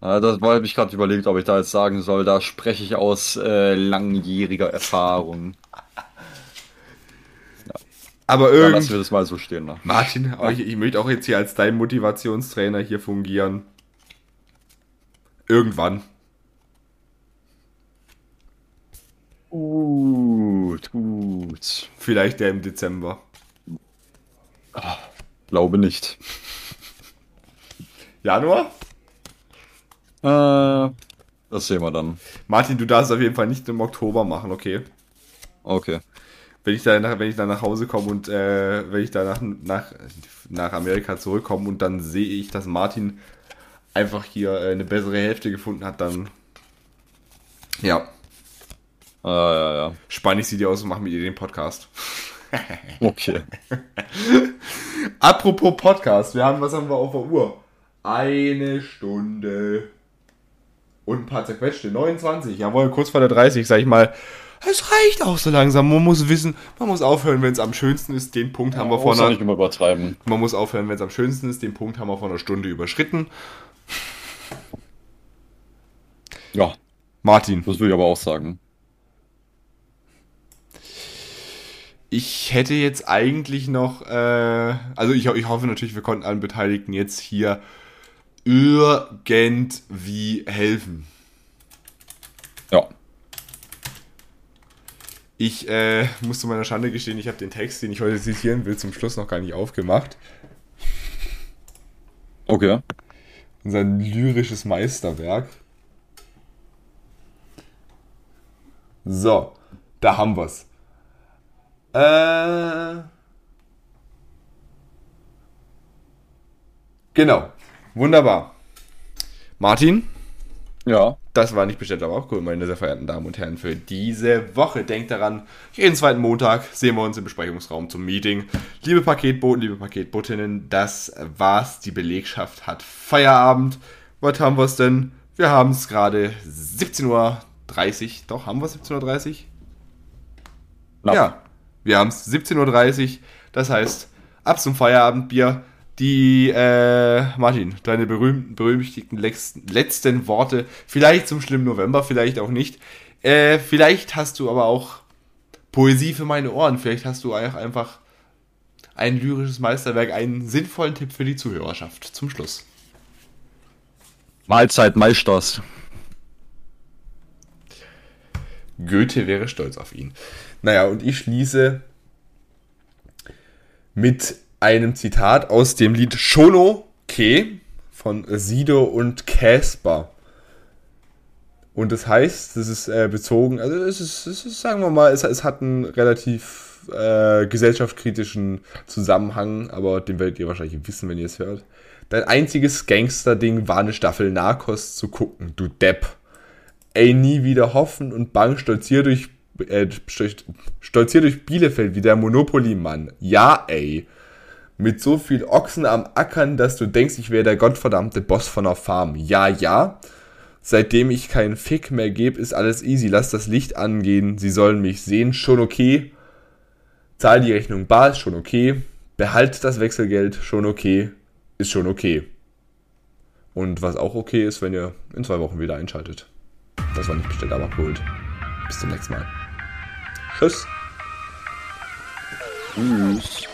Ja, das habe ich gerade überlegt, ob ich da jetzt sagen soll. Da spreche ich aus äh, langjähriger Erfahrung. Aber irgendwie. Lassen wir das mal so stehen. Ne? Martin, ja. ich, ich möchte auch jetzt hier als dein Motivationstrainer hier fungieren. Irgendwann. Gut, gut. Vielleicht der im Dezember. Ach, glaube nicht. Januar? Äh, das sehen wir dann. Martin, du darfst es auf jeden Fall nicht im Oktober machen, okay? Okay. Wenn ich dann nach, wenn ich dann nach Hause komme und äh, wenn ich dann nach, nach, nach Amerika zurückkomme und dann sehe ich, dass Martin einfach hier äh, eine bessere Hälfte gefunden hat, dann ja. Ah, ja, ja. Spann ich sie dir aus und mache mit ihr den Podcast. Okay. Apropos Podcast, wir haben, was haben wir auf der Uhr? Eine Stunde und ein paar zerquetschte. 29, jawohl, kurz vor der 30, sag ich mal. Es reicht auch so langsam. Man muss wissen, man muss aufhören, wenn es am schönsten ist. Den Punkt haben wir vor einer, nicht immer übertreiben. man muss aufhören, wenn es am schönsten ist. Den Punkt haben wir vor einer Stunde überschritten. Ja, Martin, das würde ich aber auch sagen. ich hätte jetzt eigentlich noch, äh, also ich, ich hoffe natürlich, wir konnten allen Beteiligten jetzt hier irgendwie helfen. Ja. Ich äh, muss zu meiner Schande gestehen, ich habe den Text, den ich heute zitieren will, zum Schluss noch gar nicht aufgemacht. Okay. Unser lyrisches Meisterwerk. So, da haben wir's. Äh. Genau. Wunderbar. Martin, Ja. Das war nicht bestellt, aber auch cool, meine sehr verehrten Damen und Herren, für diese Woche. Denkt daran, jeden zweiten Montag sehen wir uns im Besprechungsraum zum Meeting. Liebe Paketboten, liebe Paketbotinnen, das war's. Die Belegschaft hat Feierabend. Was haben wir es denn? Wir haben es gerade 17.30 Uhr. Doch, haben wir 17.30 Uhr? Ja, wir haben es 17.30 Uhr. Das heißt, ab zum Feierabendbier. Die, äh, Martin, deine berühmten, berühmten letzten, letzten Worte. Vielleicht zum schlimmen November, vielleicht auch nicht. Äh, vielleicht hast du aber auch Poesie für meine Ohren. Vielleicht hast du auch einfach ein lyrisches Meisterwerk, einen sinnvollen Tipp für die Zuhörerschaft zum Schluss. Mahlzeit Meisters. Goethe wäre stolz auf ihn. Naja, und ich schließe mit einem Zitat aus dem Lied Shono Ke von Sido und Casper. Und das heißt, das ist äh, bezogen, also es ist, es ist, sagen wir mal, es, es hat einen relativ äh, gesellschaftskritischen Zusammenhang, aber den werdet ihr wahrscheinlich wissen, wenn ihr es hört. Dein einziges Gangster-Ding war eine Staffel Narcos zu gucken, du Depp. Ey, nie wieder hoffen und bang, stolzier durch, äh, stolzier durch Bielefeld wie der Monopoly-Mann. Ja, ey. Mit so viel Ochsen am Ackern, dass du denkst, ich wäre der gottverdammte Boss von einer Farm. Ja, ja. Seitdem ich keinen Fick mehr gebe, ist alles easy. Lass das Licht angehen. Sie sollen mich sehen. Schon okay. Zahl die Rechnung bar, ist schon okay. Behalt das Wechselgeld, schon okay. Ist schon okay. Und was auch okay ist, wenn ihr in zwei Wochen wieder einschaltet. Das war nicht bestellt, aber abgeholt. Bis zum nächsten Mal. Tschüss. Tschüss.